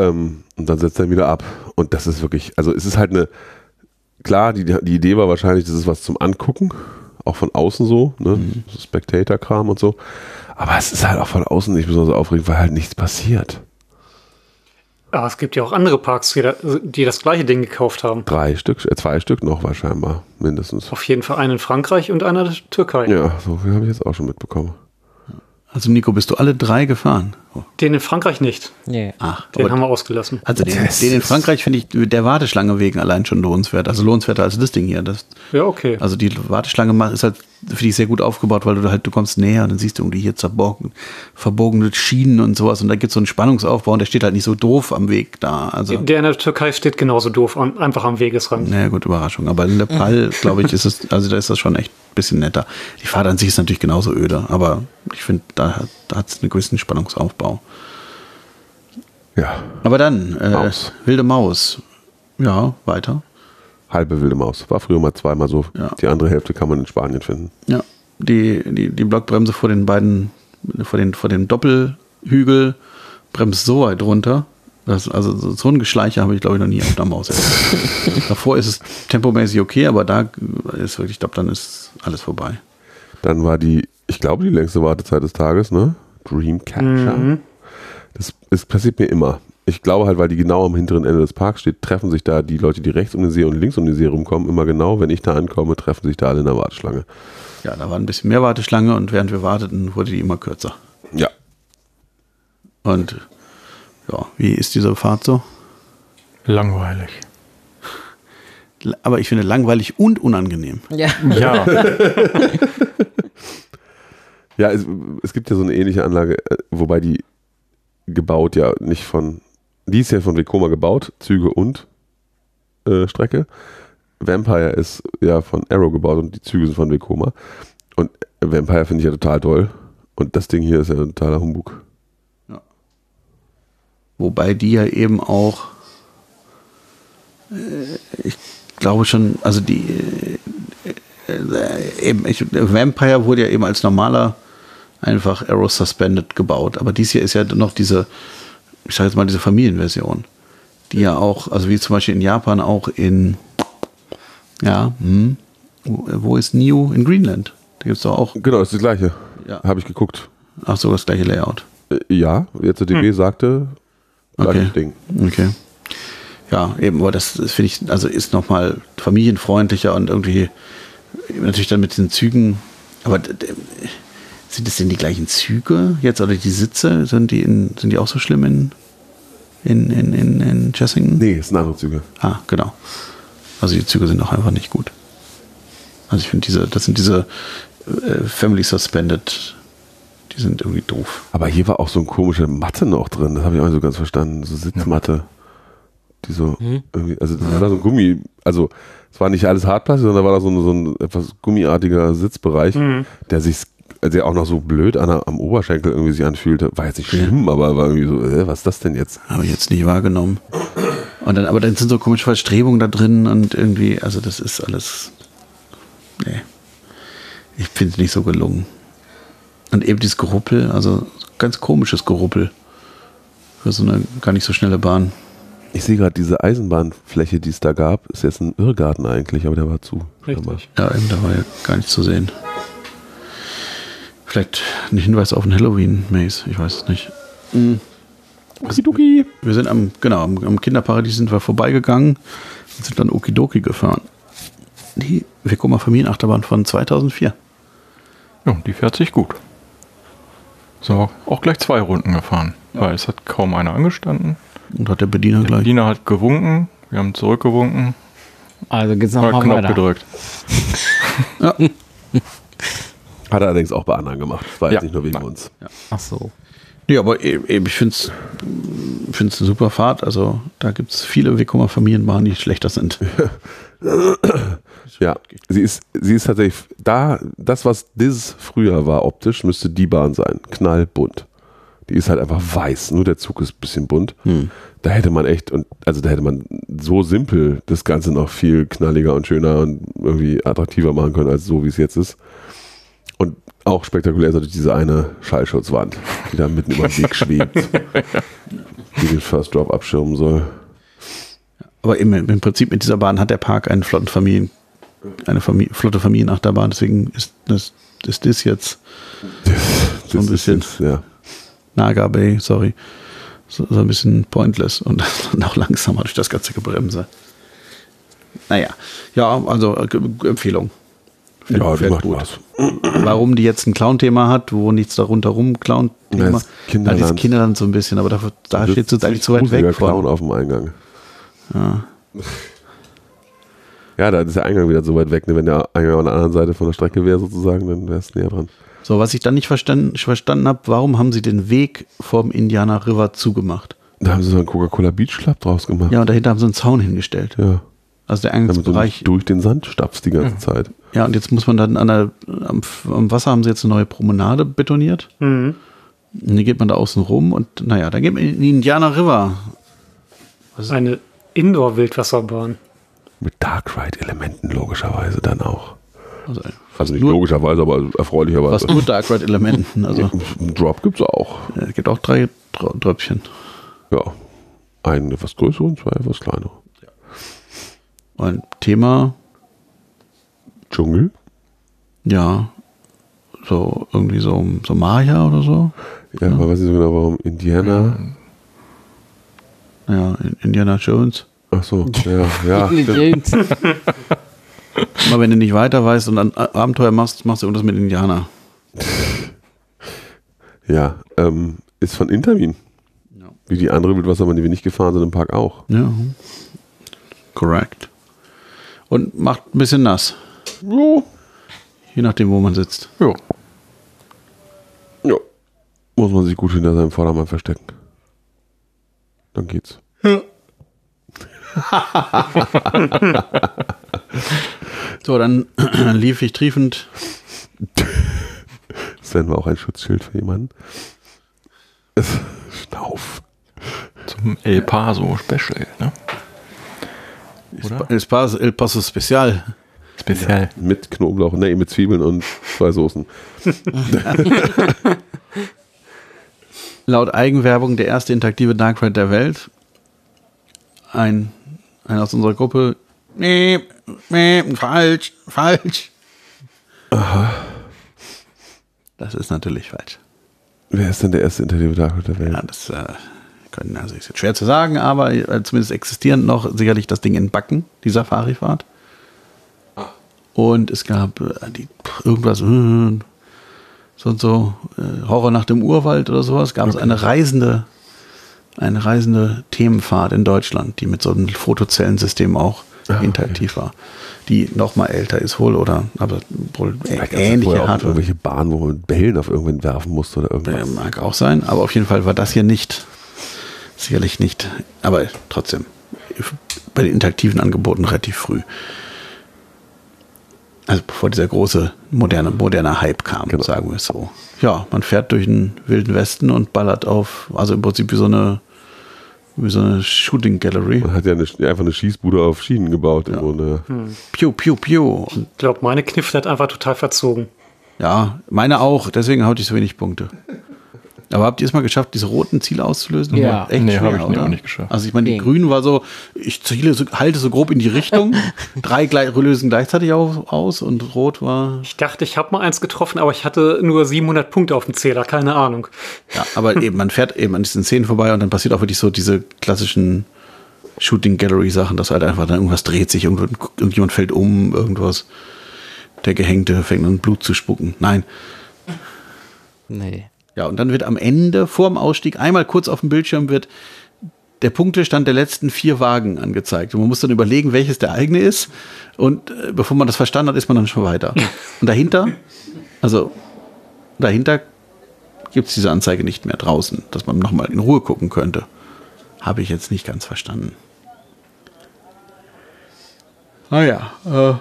Ähm, und dann setzt er ihn wieder ab. Und das ist wirklich, also es ist halt eine, klar, die, die Idee war wahrscheinlich, das ist was zum Angucken, auch von außen so, ne, so Spectator-Kram und so. Aber es ist halt auch von außen nicht besonders aufregend, weil halt nichts passiert. Aber es gibt ja auch andere Parks, die, da, die das gleiche Ding gekauft haben. Drei Stück, äh, zwei Stück noch wahrscheinlich, mindestens. Auf jeden Fall einen in Frankreich und einer in der Türkei. Ja, so viel habe ich jetzt auch schon mitbekommen. Also Nico, bist du alle drei gefahren? Den in Frankreich nicht. Nee. Ach, Den haben wir ausgelassen. also den, den in Frankreich finde ich der Warteschlange wegen allein schon lohnenswert. Also lohnenswerter als das Ding hier. Das, Ja, okay. also die Warteschlange ist halt, finde ich, sehr gut aufgebaut, weil du halt, du kommst näher und dann siehst du irgendwie hier zerborgen, verbogene Schienen und sowas und da gibt es so einen Spannungsaufbau und der steht halt nicht so doof am Weg da. Also, Der in der Türkei steht genauso doof, an, einfach am Wegesrand. naja, gut, Überraschung. Aber in Nepal, *laughs* glaube ich, ist es, also da ist das schon echt ein bisschen netter. Die Fahrt an sich ist natürlich genauso öde, aber ich finde, da, hat- da hat es einen gewissen Spannungsaufbau. Ja, Aber dann, äh, Maus. wilde Maus. Ja, weiter. halbe wilde Maus. War früher mal zweimal so. Ja. Die andere Hälfte kann man in Spanien finden. Ja, die, die, die Blockbremse vor den beiden, vor den, vor dem Doppelhügel bremst so weit runter. Das, also so ein Geschleiche habe ich, glaube ich, noch nie auf der Maus. *laughs* Davor ist es tempomäßig okay, aber da ist wirklich, ich glaube, dann ist alles vorbei. Dann war die, ich glaube, die längste Wartezeit des Tages, ne? Dreamcatcher. Mhm. Das, das passiert mir immer. Ich glaube halt, weil die genau am hinteren Ende des Parks steht, treffen sich da die Leute, die rechts um den See und links um den See rumkommen, immer genau, wenn ich da ankomme, treffen sich da alle in der Warteschlange. Ja, da war ein bisschen mehr Warteschlange und während wir warteten, wurde die immer kürzer. Ja. Und ja, wie ist diese Fahrt so? Langweilig. Aber ich finde langweilig und unangenehm. Ja. Ja, *laughs* *laughs* Ja, es, es gibt ja so eine ähnliche Anlage, äh, wobei die gebaut ja nicht von, die ist ja von Vekoma gebaut, Züge und äh, Strecke. Vampire ist ja von Arrow gebaut und die Züge sind von Vekoma. Und Vampire finde ich ja total toll. Und das Ding hier ist ja ein totaler Humbug. Wobei die ja eben auch, äh, ich glaube schon, also die, äh, äh, eben, ich, Vampire wurde ja eben als normaler einfach Arrow Suspended gebaut. Aber dies hier ist ja noch diese, ich sage jetzt mal diese Familienversion, die ja auch, also wie zum Beispiel in Japan auch in, ja, hm, wo, ist Neo? In Greenland. Da gibt es doch auch, Genau, das ist das gleiche. Ja. Habe ich geguckt. ach so, das gleiche Layout. Äh, ja, jetzt der DB sagte, gleiches Okay. Ding. Okay. Ja, eben, aber das, das finde ich, also ist nochmal familienfreundlicher und irgendwie natürlich dann mit den Zügen, aber sind es denn die gleichen Züge jetzt oder die Sitze? Sind die, in, sind die auch so schlimm in, in, in, in, in Chessington? Nee, es sind andere Züge. Ah, genau. Also die Züge sind auch einfach nicht gut. Also ich finde diese, das sind diese äh, Family Suspended, die sind irgendwie doof. Aber hier war auch so eine komische Matte noch drin. Das habe ich auch nicht so ganz verstanden. So Sitzmatte. Die so irgendwie, also das war da so ein Gummi, also es war nicht alles Hartplastik, sondern da war da so ein, so ein etwas gummiartiger Sitzbereich, der sich, der auch noch so blöd an am Oberschenkel irgendwie sich anfühlte. War jetzt nicht schlimm, aber war irgendwie so, äh, was ist das denn jetzt? Habe ich jetzt nicht wahrgenommen. Und dann, aber dann sind so komische Verstrebungen da drin und irgendwie, also das ist alles. Nee. Ich finde es nicht so gelungen. Und eben dieses Geruppel, also ganz komisches Geruppel. Für so eine gar nicht so schnelle Bahn. Ich sehe gerade diese Eisenbahnfläche, die es da gab, ist jetzt ein Irrgarten eigentlich, aber der war zu. Richtig. Ja, eben, da war ja gar nichts zu sehen. Vielleicht ein Hinweis auf ein Halloween-Maze, ich weiß es nicht. Okidoki. Wir sind am, genau, am, Kinderparadies sind wir vorbeigegangen und sind dann Okidoki gefahren. Die Vekoma Familienachterbahn von 2004. ja, die fährt sich gut. So, auch gleich zwei Runden gefahren, weil es hat kaum einer angestanden. Und hat der Bediener Der gleich. Bediener hat gewunken, wir haben zurückgewunken Also geht's Mal nochmal Knopf weiter. gedrückt. *laughs* Hat er allerdings auch bei anderen gemacht. Das war Ja. jetzt nicht nur wegen uns. Ach so. Nee, aber e- eben, ich finde es eine super Fahrt. Also da gibt es viele Wekumer Familienbahnen, die schlechter sind. Ja, sie ist, sie ist tatsächlich da, das, was Diz früher war optisch, müsste die Bahn sein. Knallbunt. Die ist halt einfach weiß. Nur der Zug ist ein bisschen bunt. Da hätte man echt, und also da hätte man so simpel das Ganze noch viel knalliger und schöner und irgendwie attraktiver machen können, als so wie es jetzt ist. Auch spektakulär ist natürlich diese eine Schallschutzwand, die da mitten über dem Weg schwebt, *laughs* die den First Drop abschirmen soll. Aber im, im Prinzip mit dieser Bahn hat der Park einen flotten Familien, eine Familie, flotte Familienachterbahn. Deswegen ist das, ist das jetzt So ein Das ist bisschen. jetzt, ja. Naga Bay, sorry, so, so ein bisschen pointless und *laughs* auch langsamer durch das ganze Gebremse. Naja, ja, also Empfehlung. Ja, die macht gut. Spaß. Warum die jetzt ein Clown-Thema hat, wo nichts darunter rum Ja, Clown-Thema. das Kinderland. Ja, dieses Kinderland so ein bisschen, aber dafür, da Das steht ist es eigentlich zu weit weg Clown von. auf dem Eingang. Ja. Ja, da ist der Eingang wieder so weit weg. Ne? Wenn der Eingang an der anderen Seite von der Strecke wäre, sozusagen, dann wäre es näher dran. So, was ich dann nicht verstanden, verstanden habe, warum haben sie den Weg vom Indiana River zugemacht? Da haben sie so einen Coca-Cola Beach Club draus gemacht. Ja, und dahinter haben sie einen Zaun hingestellt. ja. Also der Damit du Eingangsbereich. nicht durch den Sand stapfst die ganze Zeit. Ja, und jetzt muss man dann an der, am, am Wasser haben sie jetzt eine neue Promenade betoniert. Mhm. Und die geht man da außen rum und naja, dann geht man in die Indiana River. Eine Indoor-Wildwasserbahn. Mit Dark Ride-Elementen logischerweise dann auch. Also Also nicht nur, logischerweise, aber erfreulicherweise. fast nur Dark Ride Elementen. Also *laughs* Einen Drop gibt es auch. äh, es gibt auch drei Dro- Dröpfchen. Ja. Einen etwas größeren und zwei etwas kleinere. Und Thema, Dschungel. ja, so irgendwie so, so Maya oder so. Ja, aber weiß nicht so genau, warum Indiana. Ja, Indiana Jones. Ach so, ja, ja. *laughs* *laughs* Immer wenn du nicht weiter weißt und ein Abenteuer machst, machst du irgendwas mit Indianer. *laughs* Ja, ähm, ist von Intermin. Ja. Wie die andere Wildwasserbahn, die wir nicht gefahren sind im Park auch. Ja. Correct. Und macht ein bisschen nass. Jo. Je nachdem, wo man sitzt. Jo. Ja. Muss man sich gut hinter seinem Vordermann verstecken. Dann geht's. *laughs* So, dann *clears throat* lief ich triefend. Sven war auch ein Schutzschild für jemanden. Schnauf. Zum El Paso Special, ne? Oder? El Paso, El Paso Special. Speziell. Mit Knoblauch, nee, mit Zwiebeln und zwei Soßen. *laughs* Laut Eigenwerbung der erste interaktive Dark Ride der Welt. Ein, ein aus unserer Gruppe. Nee, nee, falsch, falsch. Das ist natürlich falsch. Wer ist denn der erste Interview der Welt? Ja, das äh, können, also ist jetzt schwer zu sagen, aber äh, zumindest existieren noch sicherlich das Ding in Backen, die Safari-Fahrt. Und es gab äh, die, irgendwas, äh, so und so, äh, Horror nach dem Urwald oder sowas, gab es eine reisende, eine reisende Themenfahrt in Deutschland, die mit so einem Fotozellensystem auch interaktiv war. Die noch mal älter ist wohl, oder aber wohl Vielleicht ähnliche auch Hardware. irgendwelche Bahnen, wo man Bällen auf irgendwen werfen musste oder irgendwas. mag auch sein, aber auf jeden Fall war das hier nicht, sicherlich nicht, aber trotzdem bei den interaktiven Angeboten relativ früh. Also bevor dieser große moderne, moderne Hype kam, Genau. sagen wir es so. Ja, man fährt durch den wilden Westen und ballert auf, also im Prinzip wie so eine, wie so eine Shooting Gallery. Man hat ja eine, einfach eine Schießbude auf Schienen gebaut. Im Grunde. Piu, piu, piu. Und Ich glaube, meine Knifte hat einfach total verzogen. ja, meine auch, deswegen hatte ich so wenig Punkte. Aber habt ihr es mal geschafft, diese roten Ziele auszulösen? Ja. Echt Nee, schwer, hab ich oder? auch nicht geschafft. Also ich meine, die Ging. grünen war so, ich ziele so, halte so grob in die Richtung, *laughs* drei gleich, lösen gleichzeitig aus und rot war, Ich dachte, ich habe mal eins getroffen, aber ich hatte nur 700 Punkte auf dem Zähler, keine Ahnung. ja, aber *laughs* eben, man fährt eben an diesen Szenen vorbei und dann passiert auch wirklich so diese klassischen Shooting Gallery Sachen, dass halt einfach dann irgendwas dreht sich, irgendjemand fällt um, irgendwas, der Gehängte fängt an Blut zu spucken. Nein. Nee. Ja, und dann wird am Ende, vor dem Ausstieg, einmal kurz auf dem Bildschirm wird der Punktestand der letzten vier Wagen angezeigt. Und man muss dann überlegen, welches der eigene ist. Und äh, bevor man das verstanden hat, ist man dann schon weiter. Und dahinter, also dahinter gibt es diese Anzeige nicht mehr draußen, dass man nochmal in Ruhe gucken könnte. Habe ich jetzt nicht ganz verstanden. Ah ja, äh,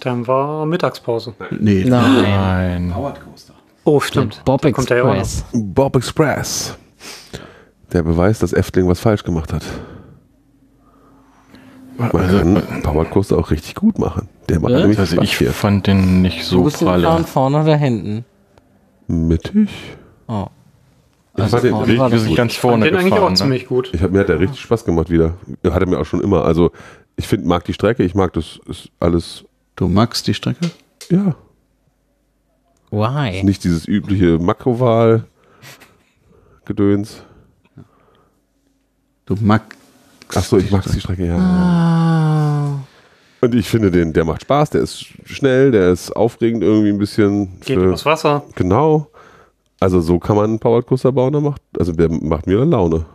Dann war Mittagspause. nee. Nein. Nein. Powered Coaster. Oh, stimmt. Bob. Express. Bob Express. Der Beweis, dass Efteling was falsch gemacht hat. Man kann Coaster auch richtig gut machen. Der macht Ja? nämlich Also Spaß ich hier. fand den nicht So bist du pralle. fahren vorne oder hinten? Mittig. Oh. Ich fand den vorne richtig war Wir das sind gut. ganz Fand vorne den eigentlich auch gefahren. Ne? ziemlich gut. Ich hab, mir hat der richtig Spaß gemacht wieder. Hatte mir auch schon immer. Also ich finde, mag die Strecke, ich mag das ist alles. Du magst die Strecke? Ja, Why? nicht dieses übliche Makrowahl-Gedöns. Du magst. Achso, ich mag die Strecke, ja. Ah. Und ich finde den, der macht Spaß, der ist schnell, der ist aufregend irgendwie ein bisschen. Geht für- übers Wasser. Genau. Also so kann man einen Powered Coaster bauen, der macht, also der macht mir dann Laune.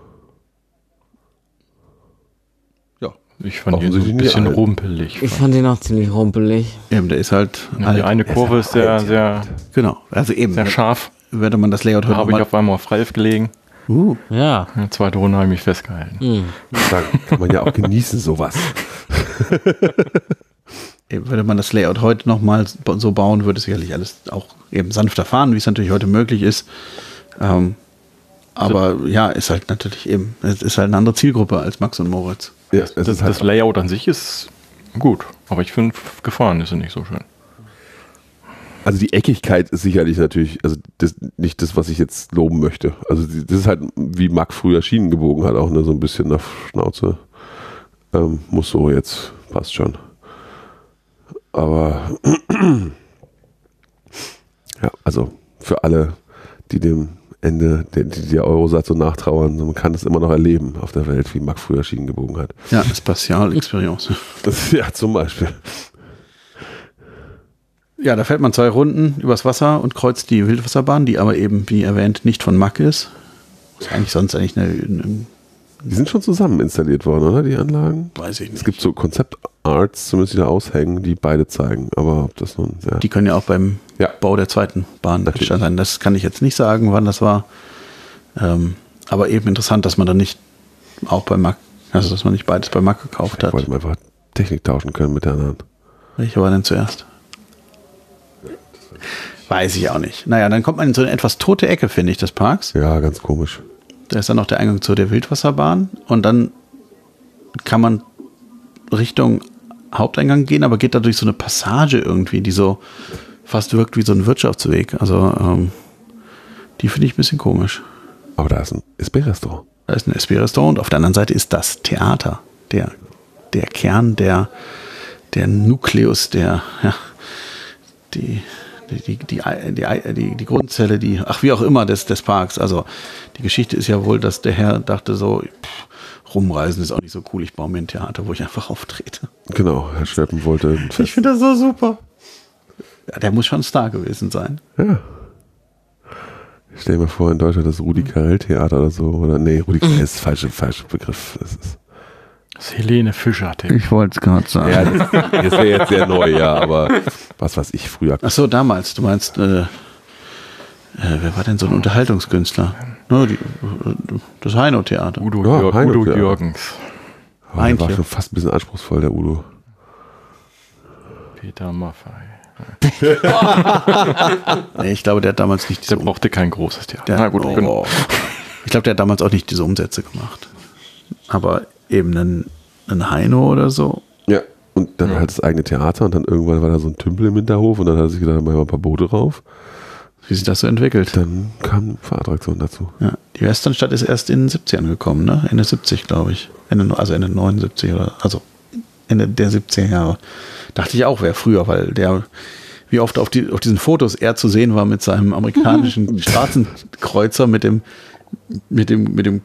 Ja, Ich fand ihn so ein bisschen alt. rumpelig. Ich fand den auch ziemlich rumpelig. eben, der ist halt. Ja, alt. die eine Kurve ist sehr, sehr, Genau, also eben. sehr scharf. Würde man das Layout Da heute habe ich auf einmal auf Ralf gelegen. Uh, Ja. In der zweiten Runde habe ich mich festgehalten. Hm. Da kann man ja auch genießen, sowas. *laughs* eben, würde man das Layout heute nochmal so bauen, würde sicherlich alles auch eben sanfter fahren, wie es natürlich heute möglich ist. Ähm, aber ja, ist halt natürlich eben, es ist halt eine andere Zielgruppe als Max und Moritz. Ja, Das, ist halt das Layout an sich ist gut, aber ich finde, gefahren ist nicht so schön. Also die Eckigkeit ist sicherlich natürlich, also das, nicht das, was ich jetzt loben möchte. Also das ist halt, wie Mack früher Schienen gebogen hat, auch ne, so ein bisschen nach Schnauze. Ähm, muss so jetzt, passt schon. Aber *clears throat* ja, also für alle, die dem Ende der, der Eurosatz so nachtrauern, man kann das immer noch erleben auf der Welt, wie Mack früher Schienen gebogen hat. Ja, Spatial Experience. *laughs* Das, ja, zum Beispiel. Ja, da fährt man zwei Runden übers Wasser und kreuzt die Wildwasserbahn, die aber eben, wie erwähnt, nicht von Mack ist. Ist eigentlich sonst eigentlich eine, eine Die sind schon zusammen installiert worden, oder? Die Anlagen? weiß ich nicht. Es gibt so Konzeptarts, zumindest die da aushängen, die beide zeigen. Aber ob das nun, ja. Die können ja auch beim Ja. Bau der zweiten Bahn Natürlich. sein. Das kann ich jetzt nicht sagen, wann das war. Ähm, aber eben interessant, dass man dann nicht auch bei Mack, also dass man nicht beides bei Mack gekauft Ich hat. wollte mal einfach Technik tauschen können mit der anderen. Welche war denn zuerst? Weiß ich auch nicht. Naja, dann kommt man in so eine etwas tote Ecke, finde ich, des Parks. Ja, ganz komisch. Da ist dann noch der Eingang zu der Wildwasserbahn und dann kann man Richtung Haupteingang gehen, aber geht da durch so eine Passage irgendwie, die so fast wirkt wie so ein Wirtschaftsweg. Also ähm, die finde ich ein bisschen komisch. Aber da ist ein SB-Restaurant. Da ist ein SP-Restaurant und auf der anderen Seite ist das Theater, der, der Kern, der, der Nukleus, der, ja, die, die, die, die, die, Grundzelle, die, ach wie auch immer, des, des Parks. Also die Geschichte ist ja wohl, dass der Herr dachte so, pff, rumreisen ist auch nicht so cool, ich baue mir ein Theater, wo ich einfach auftrete. Genau, Herr Schleppen wollte Ich finde das so super. Ja, der muss schon ein Star gewesen sein. Ja. Ich stell mir vor, in Deutschland das Rudi Carell Theater oder so. Oder nee, Rudi Carell *laughs* ist falscher falsche Begriff. Das ist, Das Helene Fischer Theater. Ich wollte es gerade sagen. ja, das, das wäre jetzt sehr neu, ja, aber was weiß ich früher. Ach so, damals. Du meinst, äh, äh, wer war denn so ein Unterhaltungskünstler? No, die, das Heino-Theater. Udo, Ja, Jür- Heino, Udo. Jürgens. Aber der war schon fast ein bisschen anspruchsvoll, der Udo. Peter Maffei. Nee, ich glaube, der hat damals nicht diese Der brauchte kein großes Theater. der, Na gut, oh, genau. Ich glaube, der hat damals auch nicht diese Umsätze gemacht. Aber eben ein, ein Heino oder so. Ja. Und dann halt das eigene Theater und dann irgendwann war da so ein Tümpel im Hinterhof und dann hat er sich gedacht, machen wir ein paar Boote rauf. Wie sich das so entwickelt. Dann kam Fahrattraktion dazu. Ja, die Westernstadt ist erst in den 70ern gekommen, ne? Ende 70, glaube ich. Ende, also Ende 79 oder, also Ende der 70er Jahre. Dachte ich auch, wäre früher, weil der, wie oft auf, die, auf diesen Fotos er zu sehen war mit seinem amerikanischen Straßenkreuzer mit dem mit dem, mit dem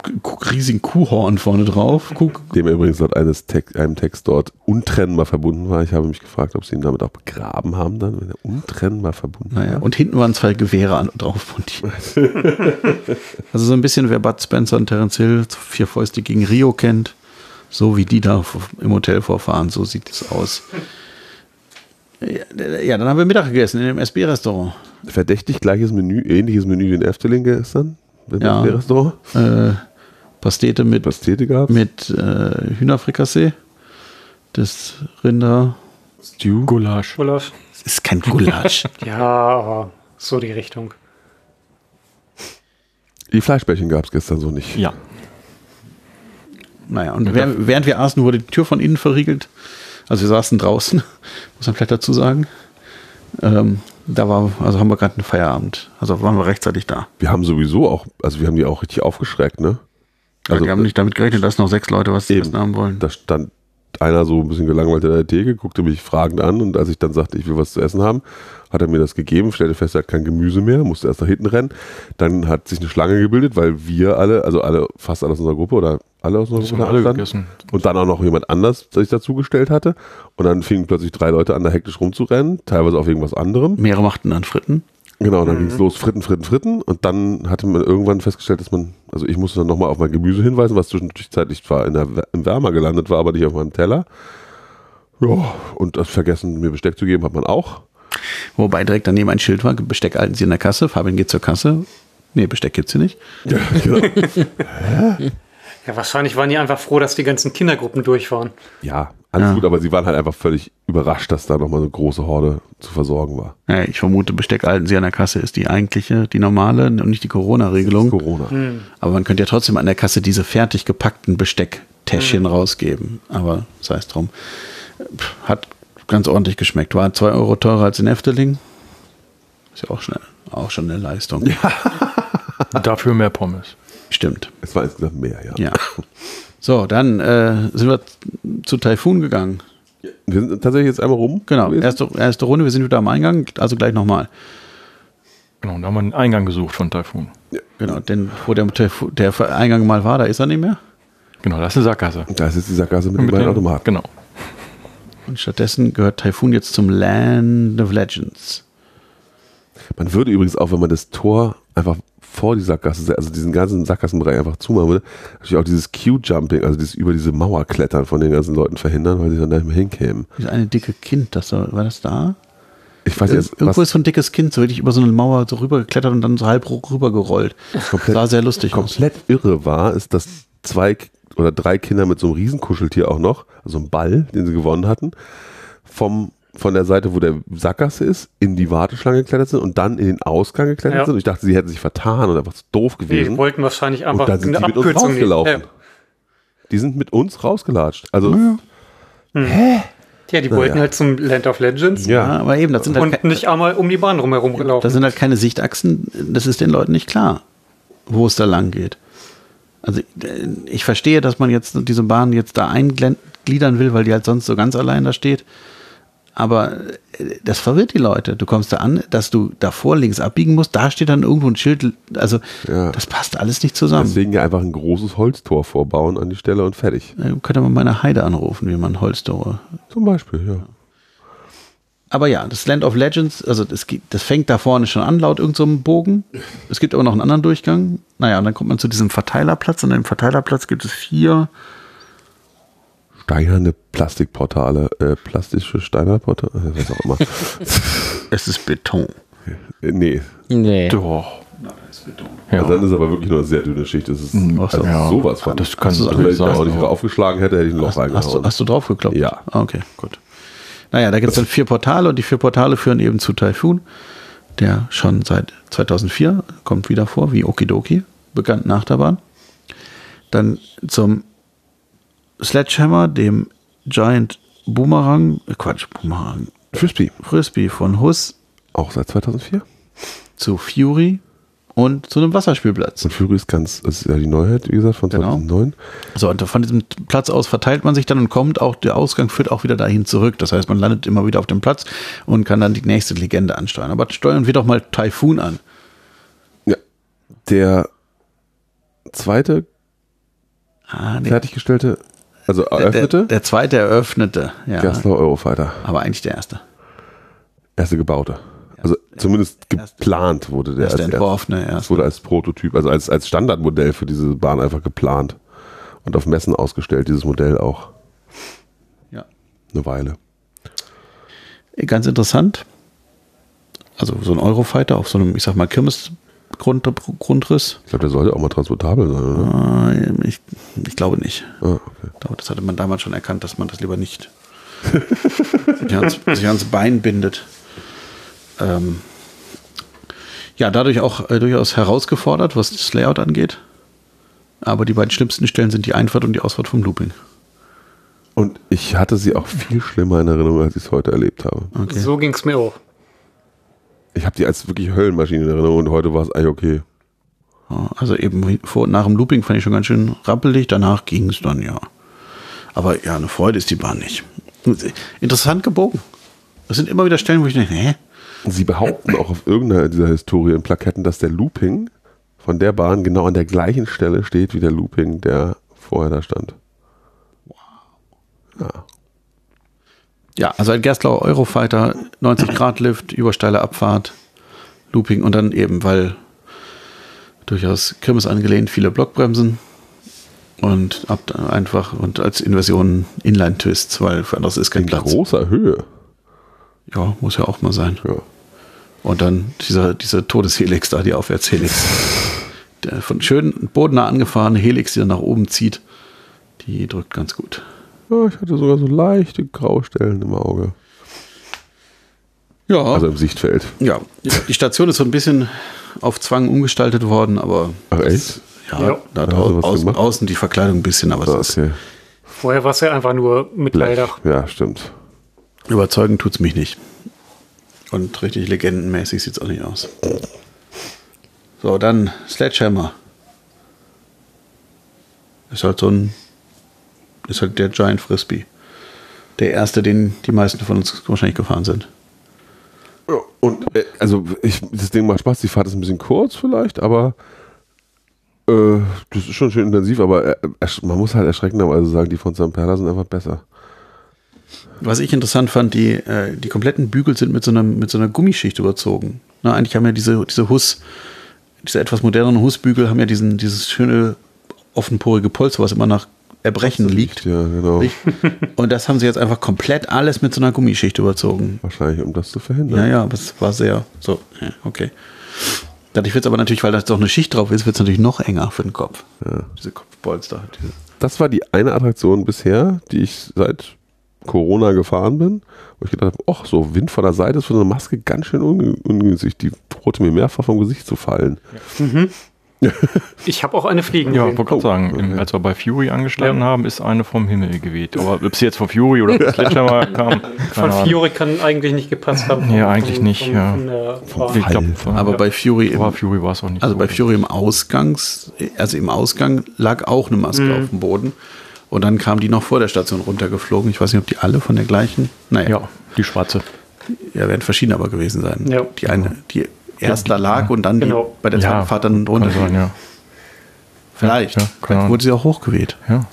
riesigen Kuhhorn vorne drauf. Kuh, Dem übrigens laut eines Text, einem Text dort untrennbar verbunden war. Ich habe mich gefragt, ob sie ihn damit auch begraben haben dann, wenn er untrennbar verbunden naja, war. und hinten waren zwei Gewehre an, drauf montiert. *laughs* also so ein bisschen, wer Bud Spencer und Terence Hill, vier Fäuste gegen Rio kennt, so wie die da im Hotel vorfahren, so sieht es aus. Ja, Ja, dann haben wir Mittag gegessen in dem SB-Restaurant. Verdächtig gleiches Menü, ähnliches Menü wie in Efteling gestern. Ja. Restaurant. Äh, Pastete mit, Pastete gab mit äh, Hühnerfrikassee. Das Rinder. Stew. Gulasch. Olaf? Das ist kein Gulasch. *laughs* Ja, aber so die Richtung. Die Fleischbällchen gab es gestern so nicht. Ja. naja, und während, während wir aßen, wurde die Tür von innen verriegelt. Also wir saßen draußen, *laughs* muss man vielleicht dazu sagen. Ähm, da war, also haben wir gerade einen Feierabend. Also waren wir rechtzeitig da. Wir haben sowieso auch, also wir haben die auch richtig aufgeschreckt, ne? Also, wir haben nicht damit gerechnet, dass noch sechs Leute was zu essen haben wollen. Da stand einer so ein bisschen gelangweilt in der Theke, guckte mich fragend an und als ich dann sagte, ich will was zu essen haben, hat er mir das gegeben, stellte fest, er hat kein Gemüse mehr, musste erst nach hinten rennen. Dann hat sich eine Schlange gebildet, weil wir alle, also alle, fast alle aus unserer Gruppe oder alle aus unserer Das Gruppe alle gegessen. Und dann auch noch jemand anders sich dazugestellt hatte. Und dann fingen plötzlich drei Leute an, da hektisch rumzurennen, teilweise auf irgendwas anderem. Mehrere machten dann Fritten. Genau, dann ging es los, Fritten, Fritten, Fritten. Und dann hatte man irgendwann festgestellt, dass man, also ich musste dann nochmal auf mein Gemüse hinweisen, was zwischenzeitlich zwar in der, im Wärmer gelandet war, aber nicht auf meinem Teller. Ja, und das vergessen, mir Besteck zu geben, hat man auch. Wobei direkt daneben ein Schild war, Besteck halten Sie in der Kasse. Fabian geht zur Kasse. Nee, Besteck gibt's hier nicht. Ja, *laughs* wahrscheinlich waren die einfach froh, dass die ganzen Kindergruppen durch waren. Ja, alles Ja. gut, aber sie waren halt einfach völlig überrascht, dass da nochmal so eine große Horde zu versorgen war. Ja, ich vermute, Besteck halten Sie an der Kasse ist die eigentliche, die normale und nicht die Corona-Regelung. Corona. Aber man könnte ja trotzdem an der Kasse diese fertig gepackten Bestecktäschchen rausgeben. Aber sei es drum. Hat ganz ordentlich geschmeckt. War zwei Euro teurer als in Efteling. Ist ja auch, schnell, auch schon eine Leistung. *laughs* Dafür mehr Pommes. Stimmt. Es war insgesamt mehr, ja. Ja. *laughs* So, dann äh, sind wir zu Taifun gegangen. Wir sind tatsächlich jetzt einmal rum. Genau, gewesen. erste, erste Runde, wir sind wieder am Eingang, also gleich nochmal. Genau, da haben wir einen Eingang gesucht von Taifun. Genau, denn wo der, Taifun- der Eingang mal war, da ist er nicht mehr. Genau, das ist eine Sackgasse. Da ist jetzt die Sackgasse mit, den Mit beiden den- Automaten. Genau. Und stattdessen gehört Taifun jetzt zum Land of Legends. Man würde übrigens auch, wenn man das Tor einfach vor die Sackgasse, also diesen ganzen Sackgassenbereich einfach zumachen würde, natürlich auch dieses Q-Jumping, also dieses über diese Mauer klettern von den ganzen Leuten verhindern, weil sie dann da nicht mehr hinkämen. Dieses eine dicke Kind, das da, war das da? Ich weiß jetzt, Irgendwo was ist so ein dickes Kind so wirklich über so eine Mauer so rübergeklettert und dann so halb rübergerollt. komplett, Sah sehr lustig aus. komplett irre war, ist, dass zwei oder drei Kinder mit so einem Riesenkuscheltier auch noch, also einem Ball, den sie gewonnen hatten, vom von der Seite, wo der Sackgasse ist, in die Warteschlange geklettert sind und dann in den Ausgang geklettert Ja. sind. Und ich dachte, sie hätten sich vertan und einfach zu doof Die gewesen. wollten wahrscheinlich Und einfach dann sind eine sie mit uns Abkürzung rausgelaufen. Die sind mit uns rausgelatscht. Also, Ja, die wollten halt zum Land of Legends Ja, ja. aber eben, das sind, halt und nicht einmal um die Bahn rumherum gelaufen. das sind halt keine Sichtachsen, das ist den Leuten nicht klar, wo es da lang geht. Also äh, ich verstehe, dass man jetzt diese Bahn jetzt da eingliedern will, weil die halt sonst so ganz allein da steht. Aber äh, das verwirrt die Leute. Du kommst da an, dass du davor links abbiegen musst, da steht dann irgendwo ein Schild. Also Ja. das passt alles nicht zusammen. deswegen ja einfach ein großes Holztor vorbauen an die Stelle und fertig. Äh, Könnte man mal eine Heide anrufen, wie man Holztore. Zum Beispiel, ja. Aber ja, das Land of Legends, also das, geht- das fängt da vorne schon an, laut irgendeinem Bogen. Es gibt aber noch einen anderen Durchgang. Naja, und dann kommt man zu diesem Verteilerplatz. Und an dem Verteilerplatz gibt es vier, Steinerne Plastikportale, äh, plastische Steinerportale, äh, was auch immer. *laughs* es ist Beton. Äh, nee, Nee. Doch. Ja. also dann ist aber wirklich nur eine sehr dünne Schicht. Das ist so. also Ja, sowas von. das kann also, wenn natürlich ich da sein. auch nicht aufgeschlagen hätte, hätte ich ein Loch Hast, hast, du, reingehauen. hast du drauf geklopft? Ja. Ah, Okay, gut. Naja, da gibt es dann vier Portale und die vier Portale führen eben zu Typhoon, der schon seit 2004 kommt wieder vor, wie Okidoki, bekannt nach der Bahn. Dann zum Sledgehammer, dem Giant Boomerang, äh, Quatsch, Boomerang, Frisbee, Frisbee von Huss auch seit 2004. zu Fury und zu einem Wasserspielplatz. Und Fury ist ganz, das ist ja die Neuheit, wie gesagt, von Genau. 2009. So, und von diesem Platz aus verteilt man sich dann und kommt auch, der Ausgang führt auch wieder dahin zurück. Das heißt, man landet immer wieder auf dem Platz und kann dann die nächste Legende ansteuern. Aber steuern wir doch mal Typhoon an. Ja. Der zweite Ah, nee. fertiggestellte, also Der, der, eröffnete, der zweite eröffnete, ja. Gerstler Eurofighter. Aber eigentlich der erste. Erste gebaute. Also zumindest erste- geplant wurde der erste als entworfene Es erste. wurde als Prototyp, also als, als Standardmodell für diese Bahn einfach geplant und auf Messen ausgestellt, dieses Modell auch Ja. eine Weile. Ganz interessant. Also so ein Eurofighter auf so einem, ich sag mal, Kirmes-Grundriss. Ich glaube, der sollte auch mal transportabel sein, oder? Äh, ich, ich glaube nicht. Ah, okay. Ich glaube, das hatte man damals schon erkannt, dass man das lieber nicht *laughs* sich, ans, sich ans Bein bindet. Ähm, ja, dadurch auch äh, durchaus herausgefordert, was das Layout angeht. Aber die beiden schlimmsten Stellen sind die Einfahrt und die Ausfahrt vom Looping. Und ich hatte sie auch viel schlimmer in Erinnerung, als ich es heute erlebt habe. Okay. So ging es mir auch. Ich habe die als wirklich Höllenmaschine in Erinnerung und heute war es eigentlich okay. Also eben vor nach dem Looping fand ich schon ganz schön rappelig, danach ging es dann ja. Aber ja, eine Freude ist die Bahn nicht. Interessant gebogen. Das sind immer wieder Stellen, wo ich denke, hä? Sie behaupten auch auf irgendeiner dieser Historien Plaketten, dass der Looping von der Bahn genau an der gleichen Stelle steht wie der Looping, der vorher da stand. Ja. Ja, also ein Gerstlauer Eurofighter, 90 Grad Lift, übersteile Abfahrt, Looping und dann eben, weil durchaus Kirmes angelehnt, viele Blockbremsen und ab einfach und als Inversion Inline-Twists, weil für anderes ist kein In Platz. großer Höhe. Ja, muss ja auch mal sein. Ja. Und dann dieser, diese Todeshelix da, die Aufwärtshelix. Der von schön bodennah angefahrene Helix, die dann nach oben zieht, die drückt ganz gut. Ja, ich hatte sogar so leichte Graustellen im Auge. Ja, Also im Sichtfeld. ja. Die Station ist so ein bisschen auf Zwang umgestaltet worden, aber Ach echt? ja, Ja. da hat au außen, außen die Verkleidung ein bisschen, aber Ah, es ist okay. Vorher war es ja einfach nur mit Bleidach. Ja, stimmt. überzeugend tut's mich nicht. Und richtig legendenmäßig sieht's auch nicht aus. So, dann Sledgehammer. Ist halt so ein, ist halt der Giant Frisbee. Der erste, den die meisten von uns wahrscheinlich gefahren sind. Ja, Und äh, also ich, das Ding macht Spaß, die Fahrt ist ein bisschen kurz vielleicht, aber äh, das ist schon schön intensiv, aber äh, man muss halt erschreckenderweise sagen, die von St. Perla sind einfach besser. Was ich interessant fand, die, äh, die kompletten Bügel sind mit so einer, mit so einer Gummischicht überzogen. Na, eigentlich haben ja diese, diese Hus, diese etwas moderneren Husbügel haben ja diesen, dieses schöne offenporige Polster, was immer nach Erbrechen liegt. Ja, genau. *laughs* Und das haben sie jetzt einfach komplett alles mit so einer Gummischicht überzogen. Wahrscheinlich, um das zu verhindern. Ja, ja, aber es war sehr so, ja, okay. Dadurch wird es aber natürlich, weil da doch eine Schicht drauf ist, wird es natürlich noch enger für den Kopf. Diese Kopfpolster. Diese. Das war die eine Attraktion bisher, die ich seit Corona gefahren bin, wo ich gedacht habe, ach, so Wind von der Seite ist für so eine Maske ganz schön ungünstig. Die drohte mir mehrfach vom Gesicht zu fallen. *laughs* Ich habe auch eine fliegen Ja, wollte gerade sagen, im- als wir bei Fury angestanden haben, ist eine vom Himmel geweht. Aber ob sie jetzt von Fury oder *laughs* von Sledgehammer kam, Von. Fiore kann eigentlich nicht gepasst haben. Ja, eigentlich nicht, ja. Von der Bahn. Ich glaub, Aber ja, bei Fury im, aber Fury war es auch nicht Also so. bei Fury im Ausgangs, also im Ausgang lag auch eine Maske auf dem Boden. Und dann kam die noch vor der Station runtergeflogen. Ich weiß nicht, ob die alle von der gleichen. Naja, Ja, die schwarze. ja, werden verschiedene aber gewesen sein. Ja. Die eine, die erst da lag und dann Genau. die bei der zweiten Fahrt dann runter. sein, ja. Vielleicht. Ja, Vielleicht wurde sie auch hochgeweht. ja.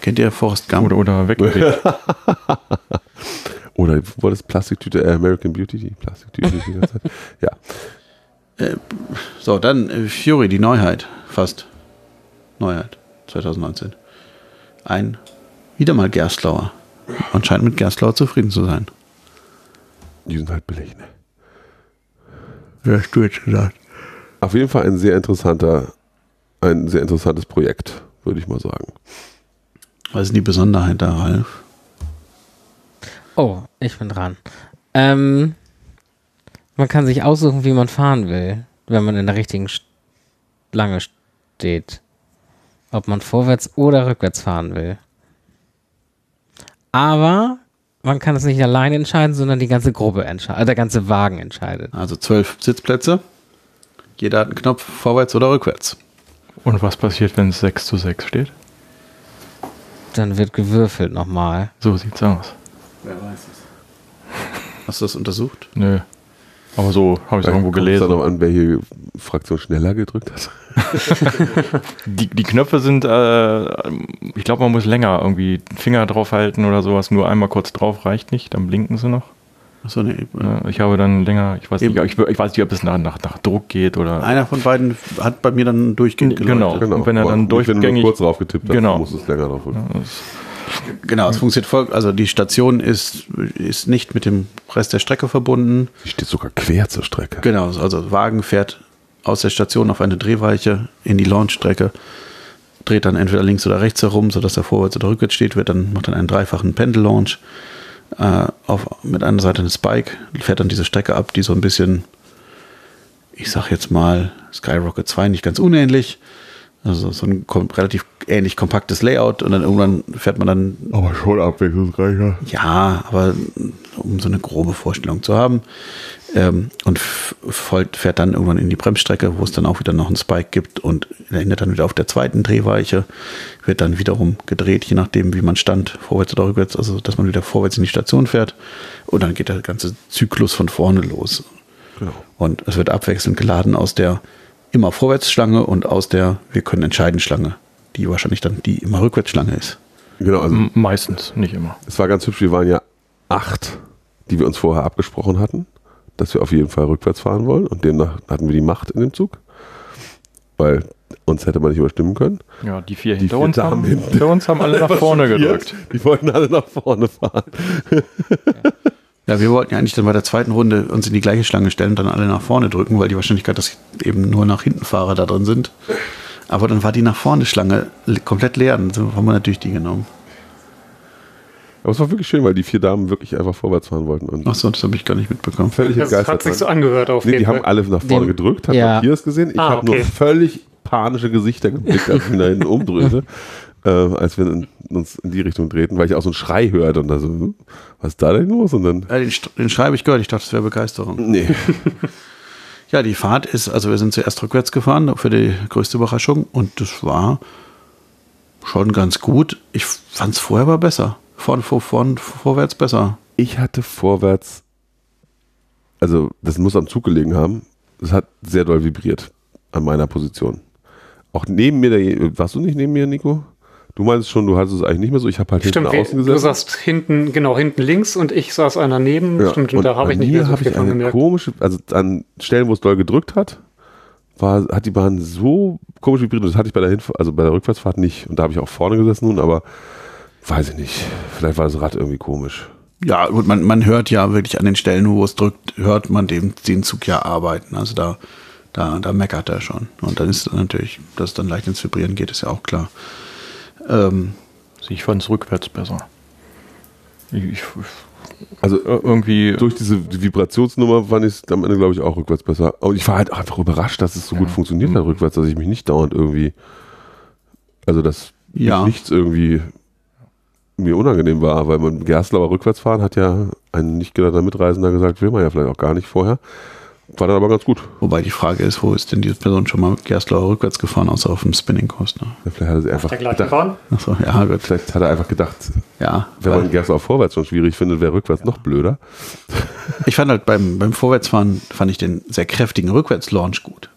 Kennt ihr Forrest Gump? Oder, oder weggeweht. *laughs* Oder war das Plastiktüte, äh, American Beauty, die Plastiktüte die ganze Zeit. Ja. So, dann äh, Fury, die Neuheit. Fast. Neuheit. 2019. Ein, wieder mal Gerstlauer. Man scheint mit Gerstlauer zufrieden zu sein. Die sind halt billig, ne? Hast du jetzt gesagt? Auf jeden Fall ein sehr interessanter, ein sehr interessantes Projekt, würde ich mal sagen. Was ist denn die Besonderheit da, Ralf? Oh, ich bin dran. Ähm, man kann sich aussuchen, wie man fahren will, wenn man in der richtigen Schlange steht. Ob man vorwärts oder rückwärts fahren will. Aber man kann es nicht alleine entscheiden, sondern die ganze Gruppe entscheidet, äh, der ganze Wagen entscheidet. Also zwölf Sitzplätze. Jeder hat einen Knopf vorwärts oder rückwärts. Und was passiert, wenn es 6 zu 6 steht? Dann wird gewürfelt nochmal. So sieht's aus. Wer weiß es. Hast du das untersucht? Nö. Aber so habe ich es irgendwo Kommt es gelesen. dann noch an, welche Fraktion schneller gedrückt hat. *laughs* Die, die Knöpfe sind, äh, ich glaube, man muss länger irgendwie Finger draufhalten oder sowas. Nur einmal kurz drauf reicht nicht, dann blinken sie noch. Achso, nee. Ja, ich habe dann länger, ich weiß, nicht, ich, ich weiß nicht, ob es nach, nach, nach Druck geht oder. Einer von beiden hat bei mir dann durchgehend Genau. geleuchtet. Und wenn er dann nicht, Wenn du durchgängig- kurz drauf getippt hast, Genau. musst du es länger drauf drücken. Genau, es funktioniert voll. Also die Station ist, ist nicht mit dem Rest der Strecke verbunden. Die steht sogar quer zur Strecke. Genau, also Wagen fährt aus der Station auf eine Drehweiche in die Launchstrecke, dreht dann entweder links oder rechts herum, sodass er vorwärts oder rückwärts steht, wird dann macht dann einen dreifachen Pendellaunch äh, auf, mit einer Seite eine Spike, fährt dann diese Strecke ab, die so ein bisschen, ich sag jetzt mal, Skyrocket 2 nicht ganz unähnlich, also so ein relativ ähnlich kompaktes Layout und dann irgendwann fährt man dann Aber schon abwechslungsreicher. ja, aber um so eine grobe Vorstellung zu haben. Ähm, und fährt dann irgendwann in die Bremsstrecke, wo es dann auch wieder noch einen Spike gibt und endet dann wieder auf der zweiten Drehweiche, wird dann wiederum gedreht, je nachdem, wie man stand, vorwärts oder rückwärts, also dass man wieder vorwärts in die Station fährt. Und dann geht der ganze Zyklus von vorne los. Genau. Und es wird abwechselnd geladen aus der immer Vorwärtsschlange und aus der wir können entscheiden Schlange, die wahrscheinlich dann die immer Rückwärtsschlange ist. Genau, also Meistens, nicht immer. es war ganz hübsch, wir waren ja acht, die wir uns vorher abgesprochen hatten, dass wir auf jeden Fall rückwärts fahren wollen und demnach hatten wir die Macht in dem Zug, weil uns hätte man nicht überstimmen können. Ja, die vier Die hinter vier uns haben, hinter uns haben alle *laughs* nach vorne gedrückt. Die wollten alle nach vorne fahren. Ja, wir wollten ja eigentlich dann bei der zweiten Runde uns in die gleiche Schlange stellen und dann alle nach vorne drücken, weil die Wahrscheinlichkeit, dass eben nur nach hinten Fahrer da drin sind. Aber dann war die nach vorne Schlange le- komplett leer. Dann haben wir natürlich die genommen. Aber es war wirklich schön, weil die vier Damen wirklich einfach vorwärts fahren wollten und Achso, das habe ich gar nicht mitbekommen. völlig Das begeistert hat sich so angehört auf Nee, jeden die haben Fall. alle nach vorne gedrückt, hat ja. Matthias gesehen. Ich Ah, habe nur okay. völlig panische Gesichter geblickt, als ich mich da hinten umdrehte, *laughs* äh, als wir in, uns in die Richtung drehten, weil ich auch so einen Schrei hörte und da so, hm, was ist da denn los? Und dann, Ja, den, den Schrei habe ich gehört. Ich dachte, das wäre Begeisterung. nee, *laughs* Ja, die Fahrt ist, also wir sind zuerst rückwärts gefahren für die größte Überraschung und das war schon ganz gut. Ich fand es vorher aber besser. Vorn, vor, vorn, vorwärts besser. ich hatte vorwärts, also das muss am Zug gelegen haben, es hat sehr doll vibriert an meiner Position. Auch neben mir, der, warst du nicht neben mir, Nico? Du meinst schon, du hattest es eigentlich nicht mehr so. Ich habe halt Stimmt, hinten außen du gesessen. saßt hinten, genau, hinten links und ich saß einer neben. Ja, Stimmt, und, da habe ich nicht mehr so hab viel ich von eine gemerkt. komische, also an Stellen, wo es doll gedrückt hat, war, hat die Bahn so komisch vibriert. Das hatte ich bei der Hinf also bei der Rückwärtsfahrt nicht. Und da habe ich auch vorne gesessen nun, aber weiß ich nicht. Vielleicht war das Rad irgendwie komisch. Ja, gut, man, man hört ja wirklich an den Stellen, wo es drückt, hört man den, den Zug ja arbeiten. Also da, da, da meckert er schon. Und dann ist natürlich, dass es dann leicht ins Vibrieren geht, ist ja auch klar. Ähm, Ich fand es rückwärts besser. Ich, ich, Also äh, irgendwie. durch diese Vibrationsnummer fand ich es am Ende, glaube ich, auch rückwärts besser. Und ich war halt einfach überrascht, dass es so gut funktioniert Mhm. hat rückwärts, dass ich mich nicht dauernd irgendwie, also dass Ja. nichts irgendwie mir unangenehm war, weil man Gerstlauer rückwärts fahren hat ja ein nicht genannter Mitreisender gesagt, will man ja vielleicht auch gar nicht vorher. War dann aber ganz gut. wobei die Frage ist, wo ist denn diese Person schon mal mit Gerstlauer rückwärts gefahren, außer auf dem Spinning Coaster? Ja, Vielleicht hat er einfach gedacht, Bahn? Achso, ja, gut. vielleicht hat er einfach gedacht, Ja, wenn man Gerstlauer vorwärts schon schwierig findet, wäre rückwärts noch blöder. *laughs* ich fand halt beim, beim Vorwärtsfahren, fand ich den sehr kräftigen Rückwärts-Launch gut.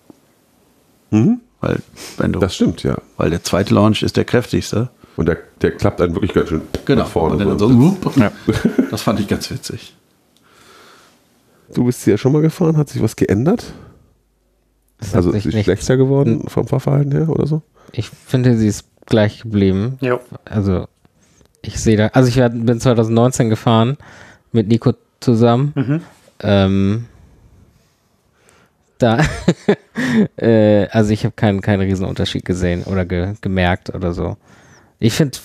Mhm. Weil, wenn du, Das stimmt, ja. weil der zweite Launch ist der kräftigste. Und der, der klappt einen wirklich ganz schön Genau. nach vorne. Und dann so. Ja. Das fand ich ganz witzig. Du bist hier schon mal gefahren, hat sich was geändert? Hat Also ist sie nicht- schlechter geworden vom Fahrverhalten her oder so? Ich finde, sie ist gleich geblieben. Ja. Also, ich sehe da, also ich bin 2019 gefahren mit Nico zusammen. Mhm. Ähm, da, *laughs* äh, also ich habe keinen, keinen Riesenunterschied gesehen oder ge, gemerkt oder so. Ich finde,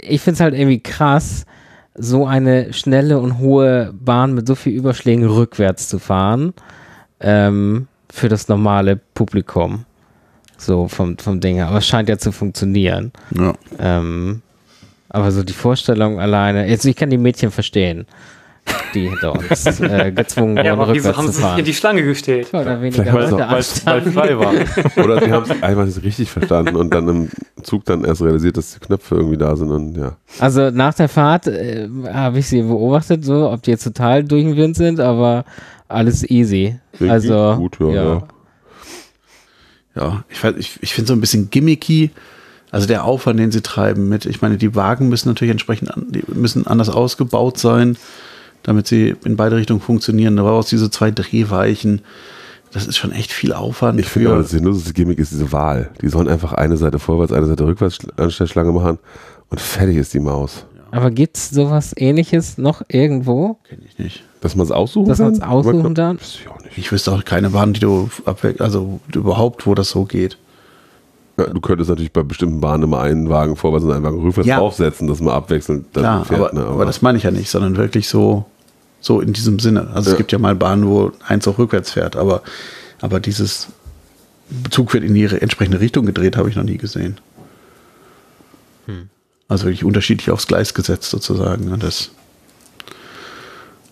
ich finde es halt irgendwie krass, so eine schnelle und hohe Bahn mit so viel Überschlägen rückwärts zu fahren ähm, für das normale Publikum. So vom, vom Ding her. Aber es scheint ja zu funktionieren. Ja. Ähm, aber so die Vorstellung alleine, jetzt ich kann die Mädchen verstehen, die hinter uns äh, gezwungen wurden, Ja, aber wieso rückwärts haben zu sie sich in die Schlange gestellt? Oder weniger Vielleicht Leute auch, weil es anstanden. frei war. *laughs* Oder sie haben es einfach nicht richtig verstanden und dann im Zug dann erst realisiert, dass die Knöpfe irgendwie da sind und ja. Also nach der Fahrt äh, habe ich sie beobachtet, so ob die jetzt total durch den Wind sind, aber alles easy. Klingt also, gut, ja, ja. Ja, ich, ich, ich finde so ein bisschen gimmicky. Also der Aufwand, den sie treiben mit, ich meine, die Wagen müssen natürlich entsprechend, an, die müssen anders ausgebaut sein, damit sie in beide Richtungen funktionieren. Da brauchst du diese zwei Drehweichen. Das ist schon echt viel Aufwand. Ich finde aber, das sinnloseste Gimmick ist diese Wahl. Die sollen einfach eine Seite vorwärts, eine Seite rückwärts Schl- Anstellschlange machen und fertig ist die Maus. aber gibt's sowas ähnliches noch irgendwo? Kenn ich nicht. Dass man es aussuchen Dass kann? man's aussuchen darf? Weiß ich auch nicht. Ich wüsste auch keine Bahn, die du abwe also überhaupt, wo das so geht. Ja, du könntest natürlich bei bestimmten Bahnen immer einen Wagen vorwärts und einen Wagen rückwärts Ja. draufsetzen, dass man abwechselnd dann Klar, fährt. aber, ne? aber das meine ich ja nicht, sondern wirklich so, so in diesem Sinne. Also Ja. es gibt ja mal Bahnen, wo eins auch rückwärts fährt, aber, aber dieses Zug wird in ihre entsprechende Richtung gedreht, habe ich noch nie gesehen. Also wirklich unterschiedlich aufs Gleis gesetzt sozusagen. Und das,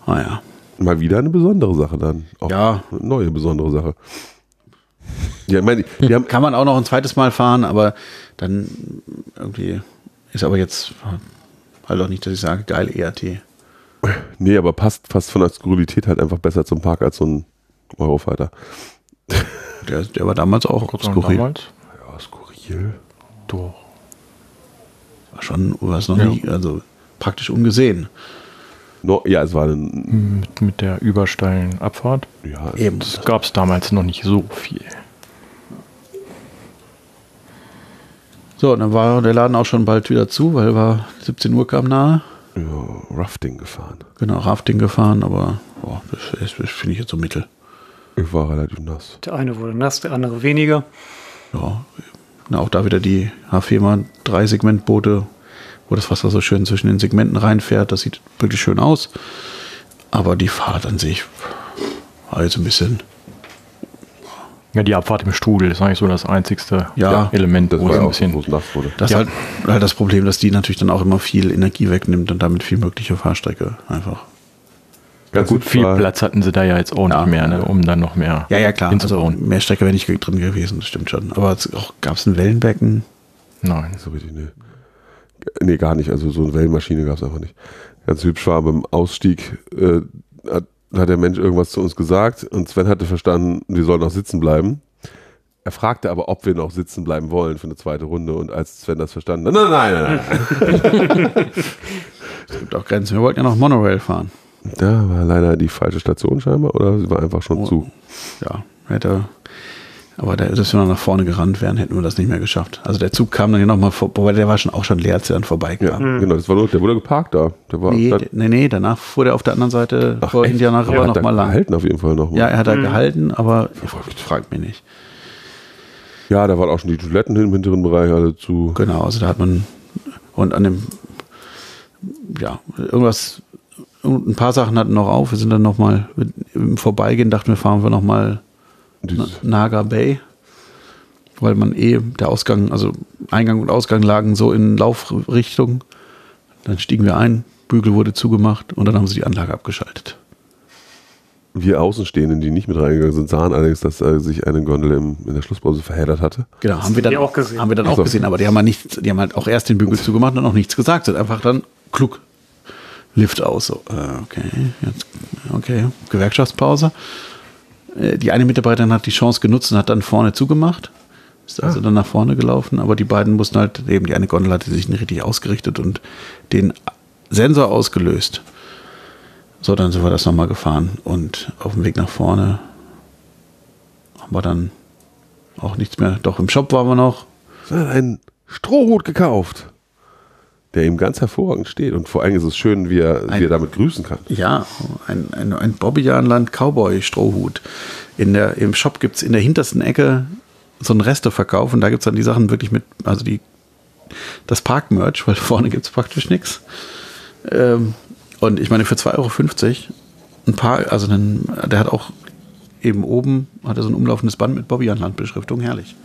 naja. Mal wieder eine besondere Sache dann. Auch Ja. Eine neue besondere Sache. Ja, ich meine, die haben, *laughs* Kann man auch noch ein zweites Mal fahren, aber dann irgendwie ist aber jetzt halt auch nicht, dass ich sage, geil ERT. Nee, aber passt fast von der Skurrilität halt einfach besser zum Park als so ein Eurofighter. *laughs* Der, der war damals auch Gott skurril. damals. Ja, skurril. Doch. War schon was noch Ja. nie, also praktisch ungesehen. No, ja, es war ein, Mit, mit der übersteilen Abfahrt. ja, Eben. Das gab es damals noch nicht so viel. So, und dann war der Laden auch schon bald wieder zu, weil war 17 Uhr kam nahe. Ja, Rafting gefahren. Genau, Rafting gefahren, aber boah, das, ist- das finde ich jetzt so mittel. Ich war relativ nass. Der eine wurde nass, der andere weniger. Ja, na, auch da wieder die H-Fema drei Segmentboote, wo das Wasser so schön zwischen den Segmenten reinfährt. Das sieht wirklich schön aus. Aber die Fahrt an sich war jetzt ein bisschen, Ja, die Abfahrt im Strudel ist eigentlich so das einzigste Ja, Element, Das wo es ein bisschen. wo es nass wurde. das Ja. ist halt, halt das Problem, dass die natürlich dann auch immer viel Energie wegnimmt und damit viel mögliche Fahrstrecke einfach. Ganz Gut, viel war- Platz hatten sie da ja jetzt auch Ja. nicht mehr, ne, um dann noch mehr Ja, ja, klar. Also mehr Strecke wäre nicht drin gewesen, das stimmt schon. Aber gab es ein Wellenbecken? Nein. So richtig, nee. Nee, gar nicht. Also so eine Wellenmaschine gab es einfach nicht. Ganz hübsch war beim Ausstieg, äh, hat, hat der Mensch irgendwas zu uns gesagt und Sven hatte verstanden, wir sollen noch sitzen bleiben. Er fragte aber, ob wir noch sitzen bleiben wollen für eine zweite Runde und als Sven das verstanden hat, nein, nein, nein, nein. Es gibt auch Grenzen. Wir wollten ja noch Monorail fahren. Da war leider die falsche Station scheinbar oder sie war einfach schon Oh. zu. Ja, hätte. Aber der, dass wir noch nach vorne gerannt wären, hätten wir das nicht mehr geschafft. Also der Zug kam dann hier nochmal vor, wobei der war schon auch schon leer, als er dann vorbeikam. Ja, genau, das war nur, der wurde geparkt da. Der war Nee, da, nee, nee, danach fuhr der auf der anderen Seite Ach, vor? Indiana Aber River hat er nochmal lang. gehalten auf jeden Fall noch. Ja, er hat da gehalten, aber fragt mich nicht. ja, da waren auch schon die Toiletten im hinteren Bereich alle zu. Genau, also da hat man und an dem ja, irgendwas ein paar Sachen hatten noch auf. Wir sind dann nochmal im Vorbeigehen, dachten wir, fahren wir nochmal Naga Bay, weil man eh der Ausgang, also Eingang und Ausgang lagen so in Laufrichtung. Dann stiegen wir ein, Bügel wurde zugemacht und dann haben sie die Anlage abgeschaltet. Wir Außenstehenden, die nicht mit reingegangen sind, sahen allerdings, dass äh, sich eine Gondel im, in der Schlusspause verheddert hatte. Genau, haben wir dann auch gesehen. Haben wir dann auch so. gesehen, aber die haben halt nichts, die haben halt auch erst den Bügel zugemacht und auch nichts gesagt, sind einfach dann klug Lift aus. So, äh, okay, jetzt, okay, Gewerkschaftspause. Äh, Die eine Mitarbeiterin hat die Chance genutzt und hat dann vorne zugemacht. Ist also dann nach vorne gelaufen, aber die beiden mussten halt, eben die eine Gondel hatte sich nicht richtig ausgerichtet und den Sensor ausgelöst. So, dann sind wir das nochmal gefahren und auf dem Weg nach vorne haben wir dann auch nichts mehr. Doch im Shop waren wir noch. Einen Strohhut gekauft, der ihm ganz hervorragend steht. Und vor allem ist es schön, wie er, Ein- wie er damit grüßen kann. Ja, ein, ein, ein Bobbejaanland Cowboy Strohhut. In der, Im Shop gibt es in der hintersten Ecke so einen Resteverkauf und da gibt es dann die Sachen wirklich mit, also die, das Park-Merch, weil vorne gibt es praktisch nichts. Ähm, und ich meine, für 2,50 Euro ein paar, also einen, der hat auch eben oben, hat er so ein umlaufendes Band mit Bobbejaanland-Beschriftung, herrlich.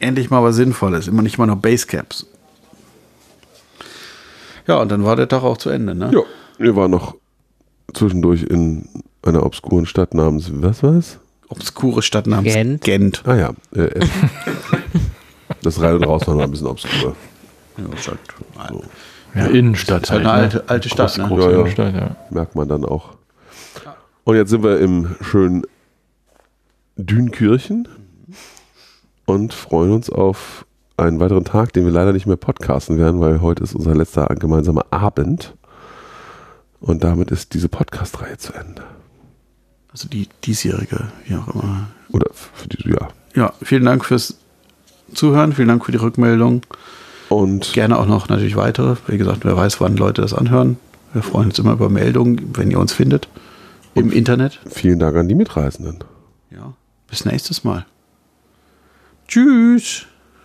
Endlich mal was Sinnvolles, immer nicht mal nur Basecaps. Ja, und dann war der Tag auch zu Ende, ne? Ja, wir waren noch zwischendurch in einer obskuren Stadt namens, was war es? obskure Stadt namens Gent. Gent. Ah ja, äh, Essen. *laughs* das Rein- und Rausfahren war ein bisschen obskur. Ja, ist halt, Ja, Innenstadt. ist halt eine alte, alte Stadt. Groß, ne? große Ja, ja. Innenstadt, ja. Merkt man dann auch. Und jetzt sind wir im schönen Dünkirchen und freuen uns auf einen weiteren Tag, den wir leider nicht mehr podcasten werden, weil heute ist unser letzter gemeinsamer Abend. Und damit ist diese Podcast-Reihe zu Ende. Also die diesjährige, wie auch immer. Oder für die, ja. Ja, vielen Dank fürs Zuhören, vielen Dank für die Rückmeldung. Und Gerne auch noch natürlich weitere. Wie gesagt, wer weiß, wann Leute das anhören. Wir freuen uns immer über Meldungen, wenn ihr uns findet. Im Internet. vielen Dank an die Mitreisenden. Ja. Bis nächstes Mal. Tschüss.